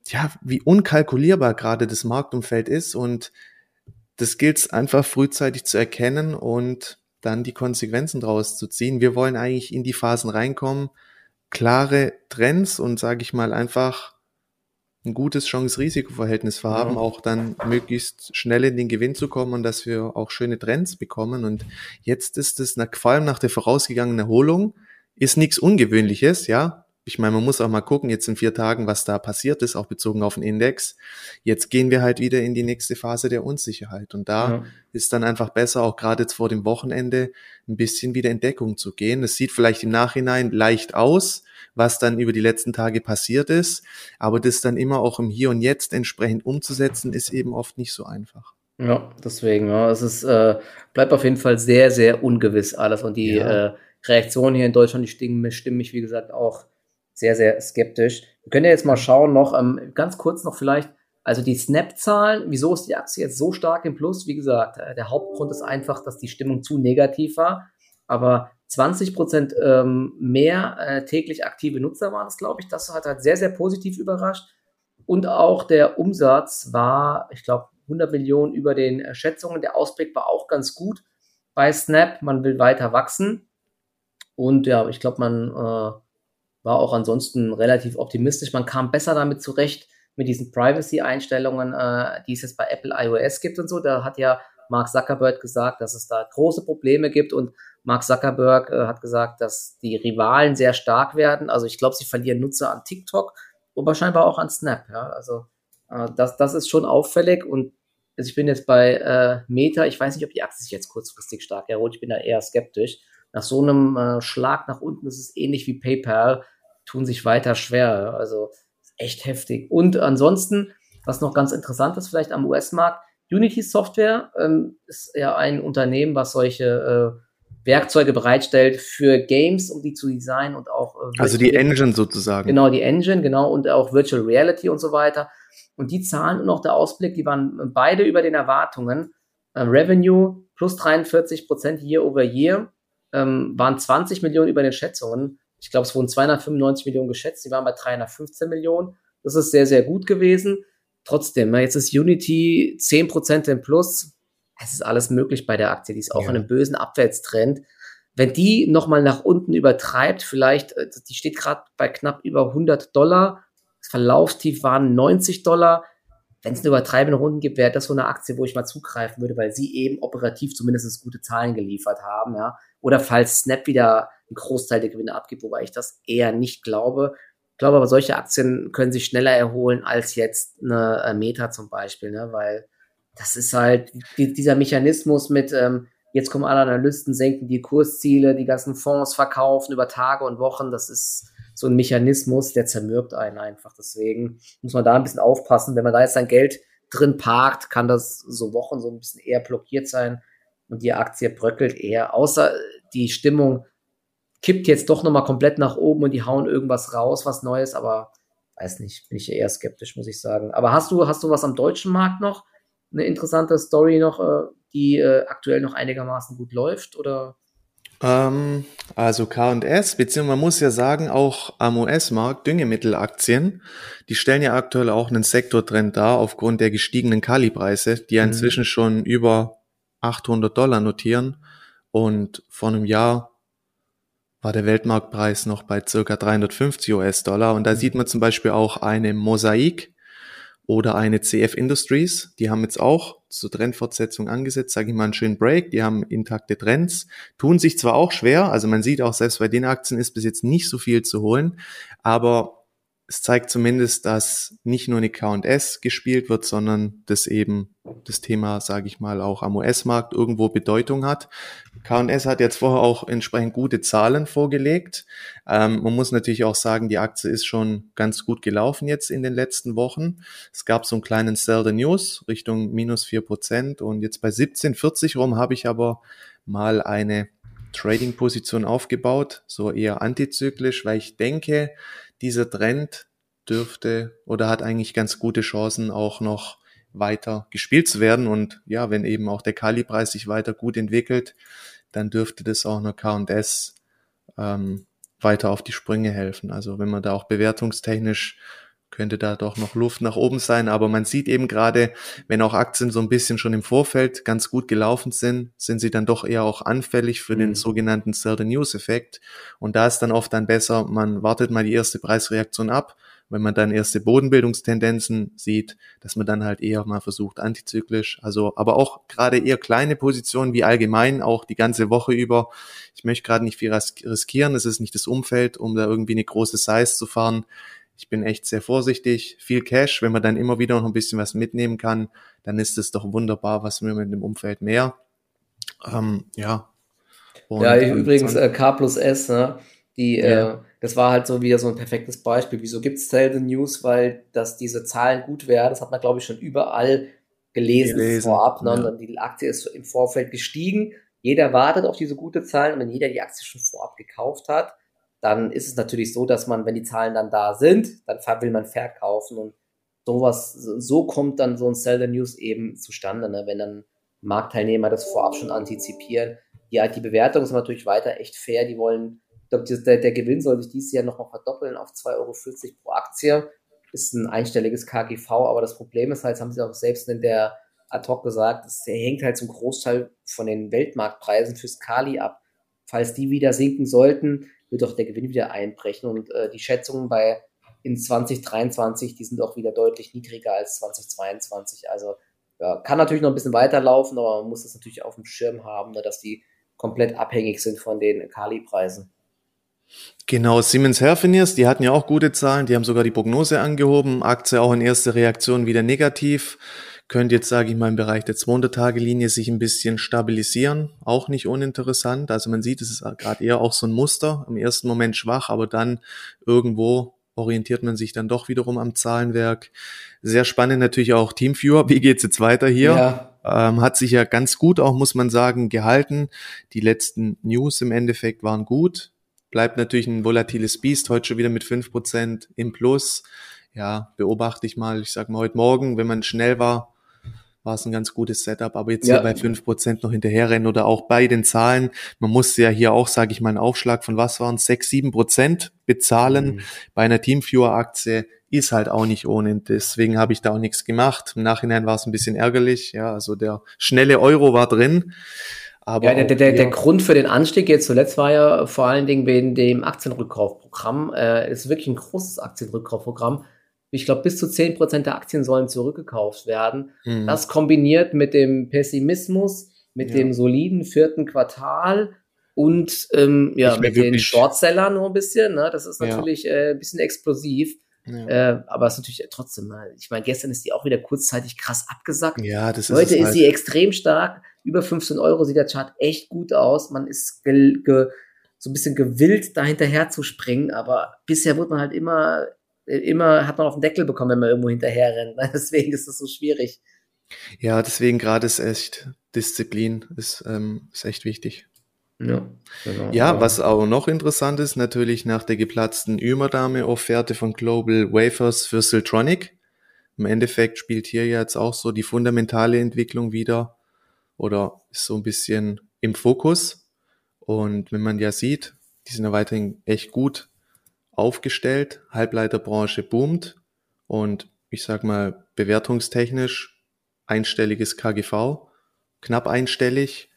ja, wie unkalkulierbar gerade das Marktumfeld ist und das gilt es einfach frühzeitig zu erkennen und dann die Konsequenzen draus zu ziehen. Wir wollen eigentlich in die Phasen reinkommen, klare Trends und sage ich mal einfach ein gutes Chance-Risiko-Verhältnis haben, ja. auch dann möglichst schnell in den Gewinn zu kommen und dass wir auch schöne Trends bekommen. Und jetzt ist es, vor allem nach der vorausgegangenen Erholung, ist nichts Ungewöhnliches, ja ich meine, man muss auch mal gucken, jetzt in vier Tagen, was da passiert ist, auch bezogen auf den Index. Jetzt gehen wir halt wieder in die nächste Phase der Unsicherheit. Und da ja. ist dann einfach besser, auch gerade jetzt vor dem Wochenende, ein bisschen wieder in Deckung zu gehen. Es sieht vielleicht im Nachhinein leicht aus, was dann über die letzten Tage passiert ist. Aber das dann immer auch im Hier und Jetzt entsprechend umzusetzen, ist eben oft nicht so einfach.
Ja, deswegen, ja, es ist, äh, bleibt auf jeden Fall sehr, sehr ungewiss alles. Und die ja. äh, Reaktionen hier in Deutschland, die stimmen, stimmen mich, wie gesagt, auch sehr, sehr skeptisch. Wir können ja jetzt mal schauen, noch ähm, ganz kurz noch vielleicht, also die Snap-Zahlen, wieso ist die Aktie jetzt so stark im Plus? Wie gesagt, äh, der Hauptgrund ist einfach, dass die Stimmung zu negativ war. Aber 20 Prozent ähm, mehr äh, täglich aktive Nutzer waren es, glaube ich. Das hat halt sehr, sehr positiv überrascht. Und auch der Umsatz war, ich glaube, 100 Millionen über den äh, Schätzungen. Der Ausblick war auch ganz gut bei Snap. Man will weiter wachsen. Und ja, ich glaube, man äh, war auch ansonsten relativ optimistisch. Man kam besser damit zurecht mit diesen Privacy-Einstellungen, äh, die es jetzt bei Apple iOS gibt und so. Da hat ja Mark Zuckerberg gesagt, dass es da große Probleme gibt und Mark Zuckerberg äh, hat gesagt, dass die Rivalen sehr stark werden. Also ich glaube, sie verlieren Nutzer an TikTok und wahrscheinlich auch an Snap. Ja? Also äh, das, das ist schon auffällig und also ich bin jetzt bei äh, Meta. Ich weiß nicht, ob die Aktie sich jetzt kurzfristig stark erholt. Ich bin da eher skeptisch. Nach so einem äh, Schlag nach unten ist es ähnlich wie PayPal tun sich weiter schwer. Also echt heftig. Und ansonsten, was noch ganz interessant ist, vielleicht am US-Markt, Unity Software ähm, ist ja ein Unternehmen, was solche äh, Werkzeuge bereitstellt für Games, um die zu designen und auch.
Äh, also die Engine sozusagen.
Genau, die Engine, genau, und auch Virtual Reality und so weiter. Und die Zahlen und auch der Ausblick, die waren beide über den Erwartungen. Äh, Revenue plus 43 Prozent year over year, ähm, waren 20 Millionen über den Schätzungen. Ich glaube, es wurden 295 Millionen geschätzt, die waren bei 315 Millionen. Das ist sehr, sehr gut gewesen. Trotzdem, jetzt ist Unity 10% im Plus. Es ist alles möglich bei der Aktie. Die ist auch ja. in einem bösen Abwärtstrend. Wenn die nochmal nach unten übertreibt, vielleicht, äh, die steht gerade bei knapp über 100 Dollar. Das Verlaufstief waren 90 Dollar. Wenn es eine übertreibende Runden gibt, wäre das so eine Aktie, wo ich mal zugreifen würde, weil sie eben operativ zumindest gute Zahlen geliefert haben, ja. Oder falls Snap wieder einen Großteil der Gewinne abgibt, wobei ich das eher nicht glaube. Ich glaube aber, solche Aktien können sich schneller erholen als jetzt eine äh, Meta zum Beispiel, ne? weil das ist halt die, dieser Mechanismus mit, ähm, jetzt kommen alle Analysten, senken die Kursziele, die ganzen Fonds verkaufen über Tage und Wochen, das ist so ein Mechanismus, der zermürbt einen einfach. Deswegen muss man da ein bisschen aufpassen. Wenn man da jetzt sein Geld drin parkt, kann das so Wochen so ein bisschen eher blockiert sein und die Aktie bröckelt eher, außer die Stimmung kippt jetzt doch nochmal komplett nach oben und die hauen irgendwas raus, was Neues, aber weiß nicht, bin ich eher skeptisch, muss ich sagen. Aber hast du, hast du was am deutschen Markt noch? Eine interessante Story noch, äh, die äh, aktuell noch einigermaßen gut läuft oder?
Ähm, also K&S, beziehungsweise man muss ja sagen, auch am US-Markt Düngemittelaktien, die stellen ja aktuell auch einen Sektortrend dar aufgrund der gestiegenen Kalipreise, die ja mhm. inzwischen schon über 800 Dollar notieren und vor einem Jahr war der Weltmarktpreis noch bei circa 350 US-Dollar. Und da sieht man zum Beispiel auch eine Mosaik oder eine CF Industries. Die haben jetzt auch zur Trendfortsetzung angesetzt, sage ich mal, einen schönen Break. Die haben intakte Trends, tun sich zwar auch schwer, also man sieht auch, selbst bei den Aktien ist bis jetzt nicht so viel zu holen, aber es zeigt zumindest, dass nicht nur eine K&S gespielt wird, sondern dass eben das Thema, sage ich mal, auch am US-Markt irgendwo Bedeutung hat. K&S hat jetzt vorher auch entsprechend gute Zahlen vorgelegt. Ähm, man muss natürlich auch sagen, die Aktie ist schon ganz gut gelaufen jetzt in den letzten Wochen. Es gab so einen kleinen Sell the News Richtung minus vier Prozent und jetzt bei 17,40 rum habe ich aber mal eine Trading-Position aufgebaut, so eher antizyklisch, weil ich denke, dieser Trend dürfte oder hat eigentlich ganz gute Chancen auch noch weiter gespielt zu werden. Und ja, wenn eben auch der Kali-Preis sich weiter gut entwickelt, dann dürfte das auch einer K&S ähm, weiter auf die Sprünge helfen. Also wenn man da auch bewertungstechnisch könnte da doch noch Luft nach oben sein. Aber man sieht eben gerade, wenn auch Aktien so ein bisschen schon im Vorfeld ganz gut gelaufen sind, sind sie dann doch eher auch anfällig für mhm. den sogenannten Sell the News Effekt. Und da ist dann oft dann besser, man wartet mal die erste Preisreaktion ab. Wenn man dann erste Bodenbildungstendenzen sieht, dass man dann halt eher mal versucht, antizyklisch, also aber auch gerade eher kleine Positionen wie allgemein, auch die ganze Woche über. Ich möchte gerade nicht viel riskieren, es ist nicht das Umfeld, um da irgendwie eine große Size zu fahren ich bin echt sehr vorsichtig. Viel Cash, wenn man dann immer wieder noch ein bisschen was mitnehmen kann, dann ist es doch wunderbar, was wir mit dem Umfeld mehr. Ähm, ja.
Und, ja, übrigens äh, K plus S, ne? Die, ja. äh, das war halt so wieder so ein perfektes Beispiel. Wieso gibt es Sell the News? Weil dass diese Zahlen gut werden, das hat man, glaube ich, schon überall gelesen, gelesen. vorab. Ne? Ja. die Aktie ist im Vorfeld gestiegen. Jeder wartet auf diese gute Zahlen und wenn jeder die Aktie schon vorab gekauft hat, dann ist es natürlich so, dass man, wenn die Zahlen dann da sind, dann will man verkaufen und sowas, so kommt dann so ein Sell the News eben zustande, ne? wenn dann Marktteilnehmer das vorab schon antizipieren. Ja, die Bewertung ist natürlich weiter echt fair. Die wollen, ich glaube, der, der Gewinn soll sich dieses Jahr nochmal verdoppeln auf 2,40 Euro pro Aktie. Ist ein einstelliges KGV, aber das Problem ist halt, haben sie auch selbst in der ad hoc gesagt, es hängt halt zum Großteil von den Weltmarktpreisen fürs Kali ab. Falls die wieder sinken sollten, wird auch der Gewinn wieder einbrechen. Und äh, die Schätzungen bei in 2023, die sind auch wieder deutlich niedriger als 2022. Also ja, kann natürlich noch ein bisschen weiterlaufen, aber man muss das natürlich auf dem Schirm haben, ne, dass die komplett abhängig sind von den Kali-Preisen.
Genau, Siemens Healthineers, die hatten ja auch gute Zahlen, die haben sogar die Prognose angehoben, Aktie auch in erster Reaktion wieder negativ könnte jetzt, sage ich mal, im Bereich der 200-Tage-Linie sich ein bisschen stabilisieren. Auch nicht uninteressant. Also man sieht, es ist gerade eher auch so ein Muster. Im ersten Moment schwach, aber dann irgendwo orientiert man sich dann doch wiederum am Zahlenwerk. Sehr spannend natürlich auch Teamviewer. Wie geht's jetzt weiter hier? Ja. Ähm, hat sich ja ganz gut auch, muss man sagen, gehalten. Die letzten News im Endeffekt waren gut. Bleibt natürlich ein volatiles Biest. Heute schon wieder mit fünf Prozent im Plus. Ja, beobachte ich mal. Ich sag mal heute Morgen, wenn man schnell war, war es ein ganz gutes Setup. Aber jetzt ja. hier bei fünf Prozent noch hinterherrennen oder auch bei den Zahlen, man muss ja hier auch, sage ich mal, einen Aufschlag von was waren sechs, sieben Prozent bezahlen. Mhm. Bei einer Teamviewer-Aktie ist halt auch nicht ohne. Deswegen habe ich da auch nichts gemacht. Im Nachhinein war es ein bisschen ärgerlich. Ja, also der schnelle Euro war drin.
Aber ja, der, der, der Grund für den Anstieg jetzt zuletzt war ja vor allen Dingen wegen dem Aktienrückkaufprogramm. Äh, ist wirklich ein großes Aktienrückkaufprogramm ich glaube, bis zu 10% der Aktien sollen zurückgekauft werden. Mhm. Das kombiniert mit dem Pessimismus, mit ja. dem soliden vierten Quartal und ähm, ja, mit den Shortsellern nur ein bisschen. Ne? Das ist natürlich ja. äh, ein bisschen explosiv. Ja. Äh, aber es ist natürlich trotzdem, ne? ich meine, gestern ist die auch wieder kurzzeitig krass abgesackt.
Ja, das
ist Heute ist halt. sie extrem stark. Über 15 Euro sieht der Chart echt gut aus. Man ist so ein bisschen gewillt, da hinterher zu springen, aber bisher wird man halt immer immer hat man auf den Deckel bekommen, wenn man irgendwo hinterher rennt. Deswegen ist das so schwierig.
Ja, deswegen gerade ist echt Disziplin ist, ähm, ist echt wichtig. Ja, genau. ja, was auch noch interessant ist, natürlich nach der geplatzten Übernahme-Offerte von Global Wafers für Siltronic. Im Endeffekt spielt hier jetzt auch so die fundamentale Entwicklung wieder oder ist so ein bisschen im Fokus. Und wenn man ja sieht, die sind ja weiterhin echt gut aufgestellt, Halbleiterbranche boomt und ich sag mal bewertungstechnisch einstelliges KGV, knapp einstellig,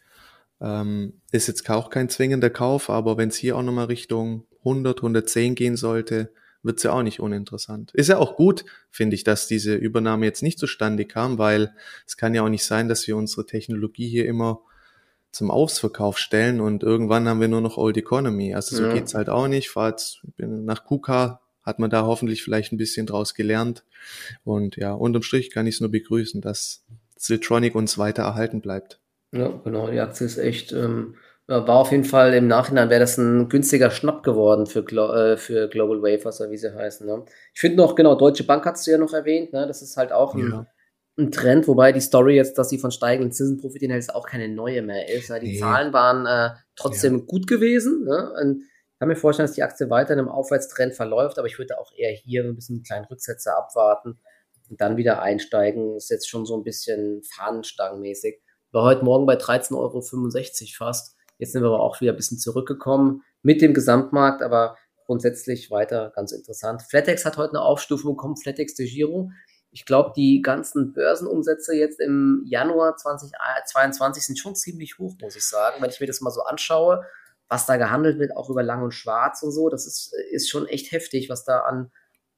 ähm, ist jetzt auch kein zwingender Kauf, aber wenn es hier auch nochmal Richtung 100, 110 gehen sollte, wird es ja auch nicht uninteressant. Ist ja auch gut, finde ich, dass diese Übernahme jetzt nicht zustande kam, weil es kann ja auch nicht sein, dass wir unsere Technologie hier immer zum Ausverkauf stellen und irgendwann haben wir nur noch Old Economy. Also so ja. geht's halt auch nicht. Fahr jetzt, bin nach KUKA hat man da hoffentlich vielleicht ein bisschen draus gelernt. Und ja, unterm Strich kann ich es nur begrüßen, dass Siltronic uns weiter erhalten bleibt.
Ja, genau. Die Aktie ist echt, ähm, war auf jeden Fall im Nachhinein wäre das ein günstiger Schnapp geworden für, Glo äh, für Global Wafers, oder wie sie heißen. Ne? Ich finde noch, genau, Deutsche Bank hast du ja noch erwähnt, ne? das ist halt auch ein, ja. Ein Trend, wobei die Story jetzt, dass sie von steigenden Zinsen profitieren, ist auch keine neue mehr ist. Ne? Die nee. Zahlen waren äh, trotzdem ja. gut gewesen. Ne? Und ich kann mir vorstellen, dass die Aktie weiter in einem Aufwärtstrend verläuft, aber ich würde auch eher hier ein bisschen einen kleinen Rücksetzer abwarten und dann wieder einsteigen. Ist jetzt schon so ein bisschen fahnenstangenmäßig. War heute Morgen bei 13,65 Euro fast. Jetzt sind wir aber auch wieder ein bisschen zurückgekommen mit dem Gesamtmarkt, aber grundsätzlich weiter ganz interessant. Flatex hat heute eine Aufstufung bekommen, Flatex de Giro. Ich glaube, die ganzen Börsenumsätze jetzt im Januar 2022 sind schon ziemlich hoch, muss ich sagen. Wenn ich mir das mal so anschaue, was da gehandelt wird, auch über Lang und Schwarz und so, das ist, ist schon echt heftig, was da an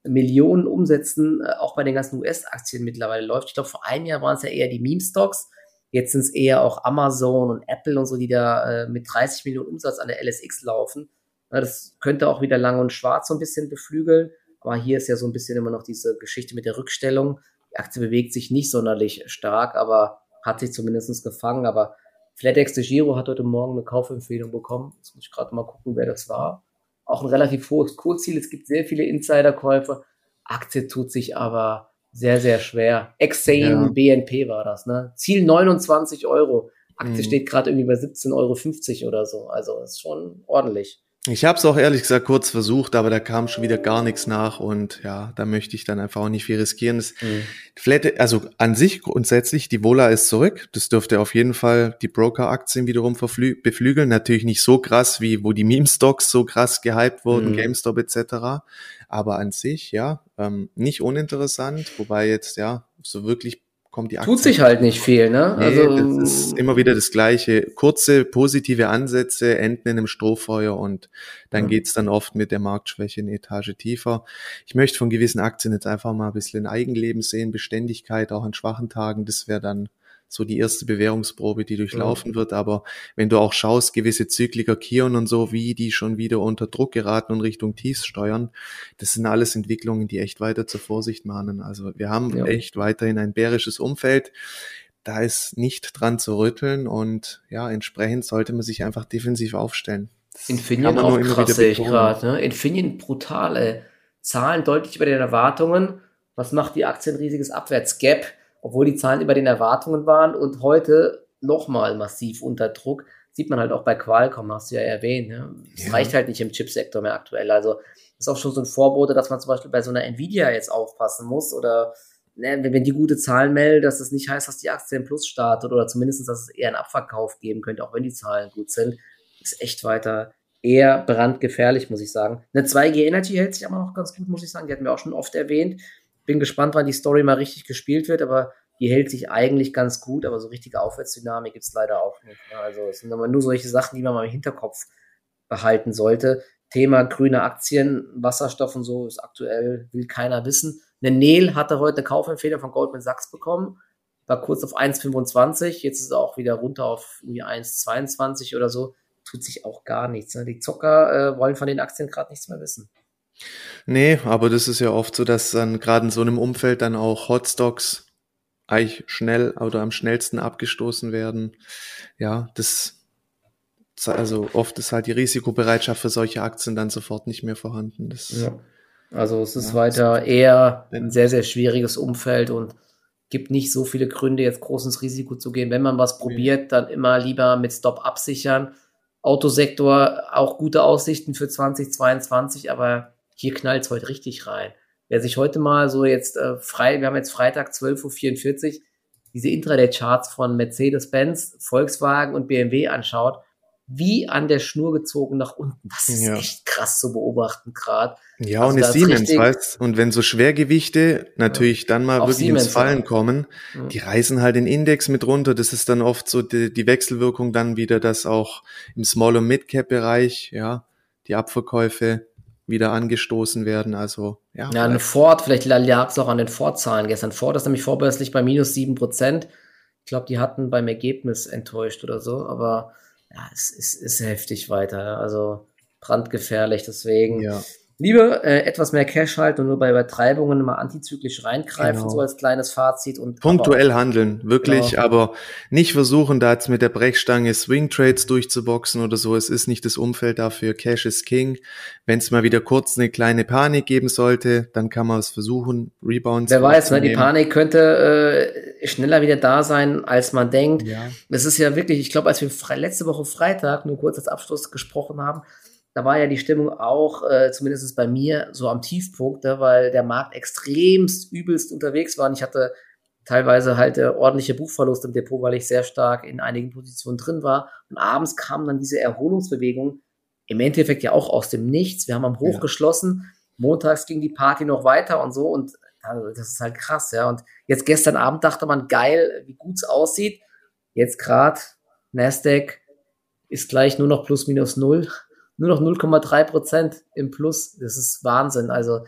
Millionen Umsätzen äh, auch bei den ganzen US-Aktien mittlerweile läuft. Ich glaube, vor einem Jahr waren es ja eher die Meme-Stocks. Jetzt sind es eher auch Amazon und Apple und so, die da äh, mit 30 Millionen Umsatz an der LSX laufen. Ja, das könnte auch wieder lang und schwarz so ein bisschen beflügeln. Aber hier ist ja so ein bisschen immer noch diese Geschichte mit der Rückstellung. Die Aktie bewegt sich nicht sonderlich stark, aber hat sich zumindest gefangen. Aber FlatEx de Giro hat heute Morgen eine Kaufempfehlung bekommen. Jetzt muss ich gerade mal gucken, wer das war. Auch ein relativ hohes Kursziel. Es gibt sehr viele Insiderkäufe. Aktie tut sich aber sehr, sehr schwer. Exane ja. BNP war das, ne? Ziel 29 Euro. Aktie mhm. steht gerade irgendwie bei 17,50 Euro oder so. Also ist schon ordentlich.
Ich habe es auch ehrlich gesagt kurz versucht, aber da kam schon wieder gar nichts nach und ja, da möchte ich dann einfach auch nicht viel riskieren. Das mhm. Flat, also an sich grundsätzlich, die Vola ist zurück. Das dürfte auf jeden Fall die Broker-Aktien wiederum beflügeln. Natürlich nicht so krass, wie wo die Meme-Stocks so krass gehypt wurden, mhm. GameStop etc. Aber an sich, ja, ähm, nicht uninteressant, wobei jetzt ja so wirklich kommt die
Aktie. Tut sich halt nicht viel, ne?
Nee, also das ist immer wieder das Gleiche. Kurze positive Ansätze enden in einem Strohfeuer und dann ja. geht's dann oft mit der Marktschwäche eine Etage tiefer. Ich möchte von gewissen Aktien jetzt einfach mal ein bisschen Eigenleben sehen, Beständigkeit auch an schwachen Tagen. Das wäre dann so die erste Bewährungsprobe, die durchlaufen ja. wird. Aber wenn du auch schaust, gewisse Zykliker Kion und so, wie die schon wieder unter Druck geraten und Richtung Tiefs steuern, das sind alles Entwicklungen, die echt weiter zur Vorsicht mahnen. Also wir haben ja. echt weiterhin ein bärisches Umfeld. Da ist nicht dran zu rütteln und ja, entsprechend sollte man sich einfach defensiv aufstellen.
Das Infineon auch krass, sehe ich gerade. Ne? Infineon brutale Zahlen deutlich über den Erwartungen. Was macht die Aktie ein riesiges Abwärtsgap? Obwohl die Zahlen über den Erwartungen waren und heute nochmal massiv unter Druck. Sieht man halt auch bei Qualcomm, hast du ja erwähnt. Ne? Es ja. reicht halt nicht im Chipsektor mehr aktuell. Also ist auch schon so ein Vorbote, dass man zum Beispiel bei so einer Nvidia jetzt aufpassen muss oder ne, wenn die gute Zahlen melden, dass das nicht heißt, dass die Aktie im Plus startet oder zumindest, dass es eher einen Abverkauf geben könnte, auch wenn die Zahlen gut sind. Ist echt weiter eher brandgefährlich, muss ich sagen. Eine 2G Energy hält sich aber noch ganz gut, muss ich sagen. Die hatten wir auch schon oft erwähnt. Bin gespannt, wann die Story mal richtig gespielt wird, aber die hält sich eigentlich ganz gut, aber so richtige Aufwärtsdynamik gibt es leider auch nicht. Ne? Also es sind aber nur solche Sachen, die man mal im Hinterkopf behalten sollte. Thema grüne Aktien, Wasserstoff und so ist aktuell, will keiner wissen. Eine Nel hatte heute eine Kaufempfehlung von Goldman Sachs bekommen, war kurz auf 1,25, jetzt ist es auch wieder runter auf irgendwie 1,22 oder so. Tut sich auch gar nichts. Ne? Die Zocker äh, wollen von den Aktien gerade nichts mehr wissen.
Nee, aber das ist ja oft so, dass dann gerade in so einem Umfeld dann auch Hotstocks eigentlich schnell oder am schnellsten abgestoßen werden. Ja, das also oft ist halt die Risikobereitschaft für solche Aktien dann sofort nicht mehr vorhanden. Das,
ja. Also es ist ja, weiter eher ein sehr, sehr schwieriges Umfeld und gibt nicht so viele Gründe, jetzt groß ins Risiko zu gehen. Wenn man was probiert, dann immer lieber mit Stop absichern. Autosektor auch gute Aussichten für 2022, aber hier knallt es heute richtig rein. Wer sich heute mal so jetzt äh, frei, wir haben jetzt Freitag 12.44 Uhr, diese Intraday-Charts von Mercedes-Benz, Volkswagen und BMW anschaut, wie an der Schnur gezogen nach unten. Das ist ja. echt krass zu beobachten gerade.
Ja, also und es Siemens, weißt Und wenn so Schwergewichte natürlich ja. dann mal wirklich Siemens, ins Fallen ja. kommen, die reißen halt den Index mit runter. Das ist dann oft so die, die Wechselwirkung dann wieder, dass auch im Small- und Mid-Cap-Bereich, ja, die Abverkäufe wieder angestoßen werden. Also
ja. Ja, eine Ford, vielleicht lag es auch an den Ford-Zahlen gestern. Ford ist nämlich vorbörslich bei minus sieben Prozent. Ich glaube, die hatten beim Ergebnis enttäuscht oder so, aber ja, es ist, ist heftig weiter. Also brandgefährlich. Deswegen, ja. Lieber äh, etwas mehr Cash halten und nur bei Übertreibungen mal antizyklisch reingreifen, genau. so als kleines Fazit. und
Punktuell aber, handeln, wirklich, genau. aber nicht versuchen, da jetzt mit der Brechstange Swing Trades durchzuboxen oder so. Es ist nicht das Umfeld dafür. Cash is King. Wenn es mal wieder kurz eine kleine Panik geben sollte, dann kann man es versuchen, Rebounds.
Wer weiß, ne, die Panik könnte äh, schneller wieder da sein, als man denkt. Ja. Es ist ja wirklich, ich glaube, als wir letzte Woche Freitag nur kurz als Abschluss gesprochen haben, da war ja die Stimmung auch, äh, zumindest bei mir, so am Tiefpunkt, ne, weil der Markt extremst übelst unterwegs war und ich hatte teilweise halt äh, ordentliche Buchverlust im Depot, weil ich sehr stark in einigen Positionen drin war. Und abends kam dann diese Erholungsbewegung im Endeffekt ja auch aus dem Nichts. Wir haben am Hoch ja. geschlossen. Montags ging die Party noch weiter und so und also, das ist halt krass, ja. Und jetzt gestern Abend dachte man, geil, wie gut es aussieht. Jetzt gerade Nasdaq ist gleich nur noch plus minus null nur noch 0,3 Prozent im Plus. Das ist Wahnsinn. Also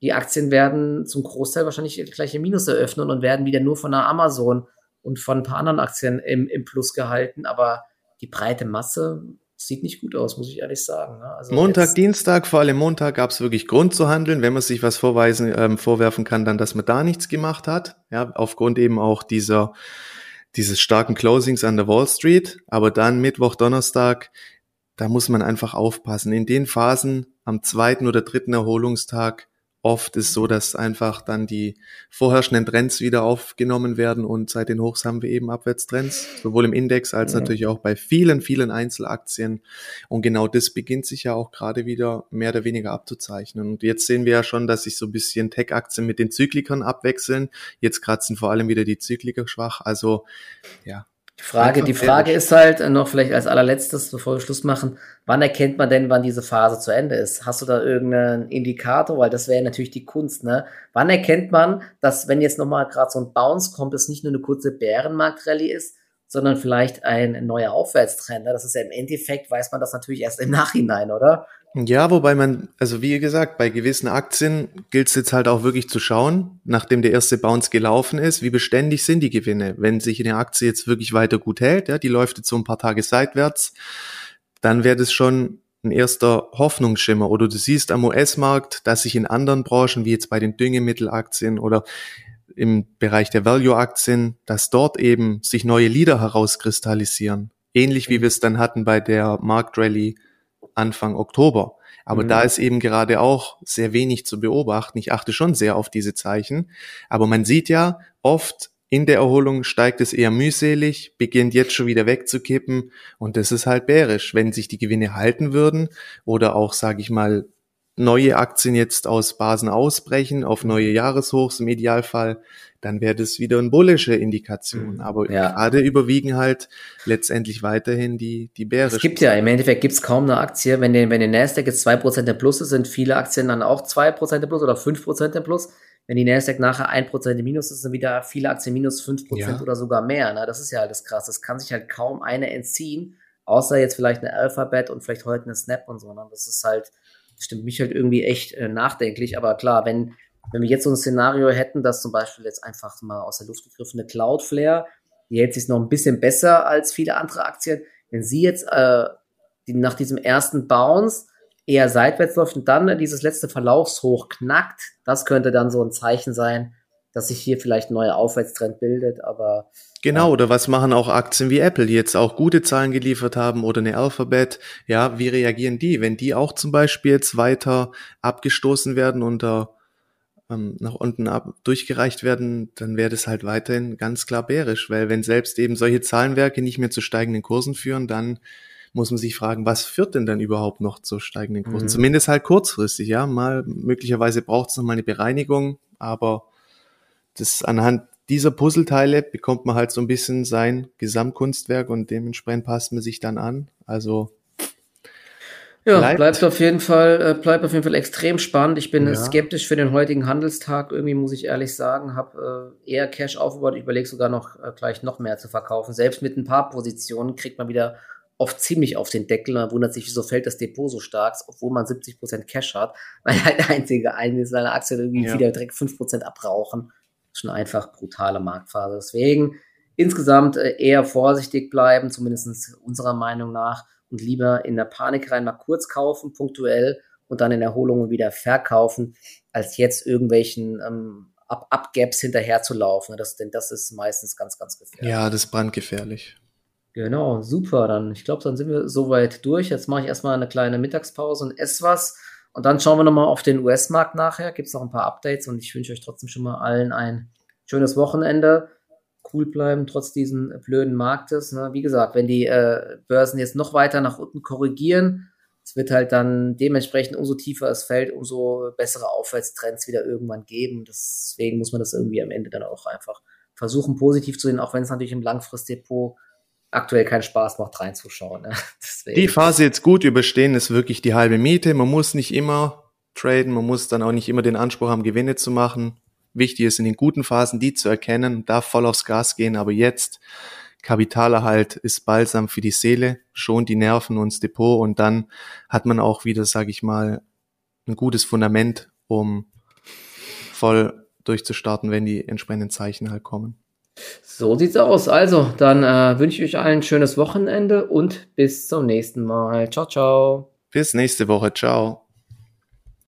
die Aktien werden zum Großteil wahrscheinlich gleiche Minus eröffnen und werden wieder nur von einer Amazon und von ein paar anderen Aktien im, im Plus gehalten. Aber die breite Masse sieht nicht gut aus, muss ich ehrlich sagen. Ne?
Also Montag, Dienstag, vor allem Montag gab es wirklich Grund zu handeln. Wenn man sich was vorweisen, ähm, vorwerfen kann, dann, dass man da nichts gemacht hat. Ja, aufgrund eben auch dieser dieses starken Closings an der Wall Street. Aber dann Mittwoch, Donnerstag da muss man einfach aufpassen. In den Phasen am zweiten oder dritten Erholungstag oft ist so, dass einfach dann die vorherrschenden Trends wieder aufgenommen werden und seit den Hochs haben wir eben Abwärtstrends, sowohl im Index als ja. natürlich auch bei vielen, vielen Einzelaktien. Und genau das beginnt sich ja auch gerade wieder mehr oder weniger abzuzeichnen. Und jetzt sehen wir ja schon, dass sich so ein bisschen Tech-Aktien mit den Zyklikern abwechseln. Jetzt kratzen vor allem wieder die Zykliker schwach. Also ja,
die Frage, die Frage ist halt äh, noch vielleicht als allerletztes, bevor wir Schluss machen, wann erkennt man denn, wann diese Phase zu Ende ist? Hast du da irgendeinen Indikator? Weil das wäre natürlich die Kunst, ne? Wann erkennt man, dass wenn jetzt nochmal gerade so ein Bounce kommt, es nicht nur eine kurze Bärenmarkt-Rallye ist, sondern vielleicht ein neuer Aufwärtstrend? Ne? Das ist ja im Endeffekt, weiß man das natürlich erst im Nachhinein, oder?
Ja, wobei man, also wie gesagt, bei gewissen Aktien gilt es jetzt halt auch wirklich zu schauen, nachdem der erste Bounce gelaufen ist, wie beständig sind die Gewinne. Wenn sich eine Aktie jetzt wirklich weiter gut hält, ja, die läuft jetzt so ein paar Tage seitwärts, dann wäre das schon ein erster Hoffnungsschimmer. Oder du siehst am US-Markt, dass sich in anderen Branchen, wie jetzt bei den Düngemittelaktien oder im Bereich der Value-Aktien, dass dort eben sich neue Leader herauskristallisieren. Ähnlich wie wir es dann hatten bei der Marktrally Anfang Oktober. Aber mhm. da ist eben gerade auch sehr wenig zu beobachten. Ich achte schon sehr auf diese Zeichen. Aber man sieht ja oft in der Erholung steigt es eher mühselig, beginnt jetzt schon wieder wegzukippen und das ist halt bärisch. Wenn sich die Gewinne halten würden oder auch, sage ich mal, neue Aktien jetzt aus Basen ausbrechen auf neue Jahreshochs im Idealfall, dann wäre das wieder eine bullische Indikation. Mhm. Aber ja. gerade überwiegen halt letztendlich weiterhin die, die bärischen.
Es gibt ja, im Endeffekt gibt es kaum eine Aktie, wenn der, wenn der Nasdaq jetzt zwei Prozent der Plus ist, sind viele Aktien dann auch zwei Prozent der Plus oder fünf Prozent der Plus. Wenn die Nasdaq nachher ein Prozent im Minus ist, sind wieder viele Aktien minus fünf Prozent ja. oder sogar mehr. Na, das ist ja halt das krass. Das kann sich halt kaum eine entziehen, außer jetzt vielleicht eine Alphabet und vielleicht heute eine Snap und so. Ne? Das ist halt, stimmt mich halt irgendwie echt äh, nachdenklich. Aber klar, wenn, wenn wir jetzt so ein Szenario hätten, dass zum Beispiel jetzt einfach mal aus der Luft gegriffene Cloudflare, die hält sich noch ein bisschen besser als viele andere Aktien, wenn sie jetzt äh, die nach diesem ersten Bounce eher seitwärts läuft und dann dieses letzte Verlaufshoch knackt, das könnte dann so ein Zeichen sein, dass sich hier vielleicht ein neuer Aufwärtstrend bildet, aber
Genau, oder was machen auch Aktien wie Apple, die jetzt auch gute Zahlen geliefert haben oder eine Alphabet? Ja, wie reagieren die? Wenn die auch zum Beispiel jetzt weiter abgestoßen werden und ähm, nach unten ab, durchgereicht werden, dann wäre das halt weiterhin ganz klar bärisch, weil wenn selbst eben solche Zahlenwerke nicht mehr zu steigenden Kursen führen, dann muss man sich fragen, was führt denn dann überhaupt noch zu steigenden Kursen? Mhm. Zumindest halt kurzfristig, ja. Mal möglicherweise braucht es noch mal eine Bereinigung, aber das anhand dieser Puzzleteile bekommt man halt so ein bisschen sein Gesamtkunstwerk und dementsprechend passt man sich dann an. Also
ja, bleibt, bleibt auf jeden Fall, äh, bleibt auf jeden Fall extrem spannend. Ich bin ja. skeptisch für den heutigen Handelstag. Irgendwie muss ich ehrlich sagen, habe äh, eher Cash aufgebaut. Ich überlege sogar noch äh, gleich noch mehr zu verkaufen. Selbst mit ein paar Positionen kriegt man wieder oft ziemlich auf den Deckel. Man wundert sich, wieso fällt das Depot so stark, obwohl man 70% Cash hat, weil halt der einzige eine seiner Aktien irgendwie ja. wieder direkt 5% abrauchen schon einfach brutale Marktphase. Deswegen insgesamt äh, eher vorsichtig bleiben, zumindest unserer Meinung nach, und lieber in der Panik rein mal kurz kaufen, punktuell und dann in Erholungen wieder verkaufen, als jetzt irgendwelchen ähm, Up-Gaps hinterher zu laufen. Das, denn das ist meistens ganz, ganz gefährlich.
Ja, das ist brandgefährlich.
Genau, super. Dann, ich glaube, dann sind wir soweit durch. Jetzt mache ich erstmal eine kleine Mittagspause und esse was. Und dann schauen wir nochmal auf den US-Markt nachher. Gibt es noch ein paar Updates und ich wünsche euch trotzdem schon mal allen ein schönes Wochenende. Cool bleiben, trotz diesen blöden Marktes. Ne? Wie gesagt, wenn die äh, Börsen jetzt noch weiter nach unten korrigieren, es wird halt dann dementsprechend umso tiefer es fällt, umso bessere Aufwärtstrends wieder irgendwann geben. Deswegen muss man das irgendwie am Ende dann auch einfach versuchen, positiv zu sehen, auch wenn es natürlich im Langfristdepot aktuell keinen Spaß macht, reinzuschauen. Ne?
Die Phase jetzt gut überstehen ist wirklich die halbe Miete. Man muss nicht immer traden, man muss dann auch nicht immer den Anspruch haben, Gewinne zu machen. Wichtig ist in den guten Phasen die zu erkennen, darf voll aufs Gas gehen, aber jetzt Kapitalerhalt ist balsam für die Seele, schont die Nerven und das Depot und dann hat man auch wieder, sage ich mal, ein gutes Fundament, um voll durchzustarten, wenn die entsprechenden Zeichen halt kommen.
So sieht's aus. Also, dann äh, wünsche ich euch allen ein schönes Wochenende und bis zum nächsten Mal. Ciao, ciao.
Bis nächste Woche. Ciao.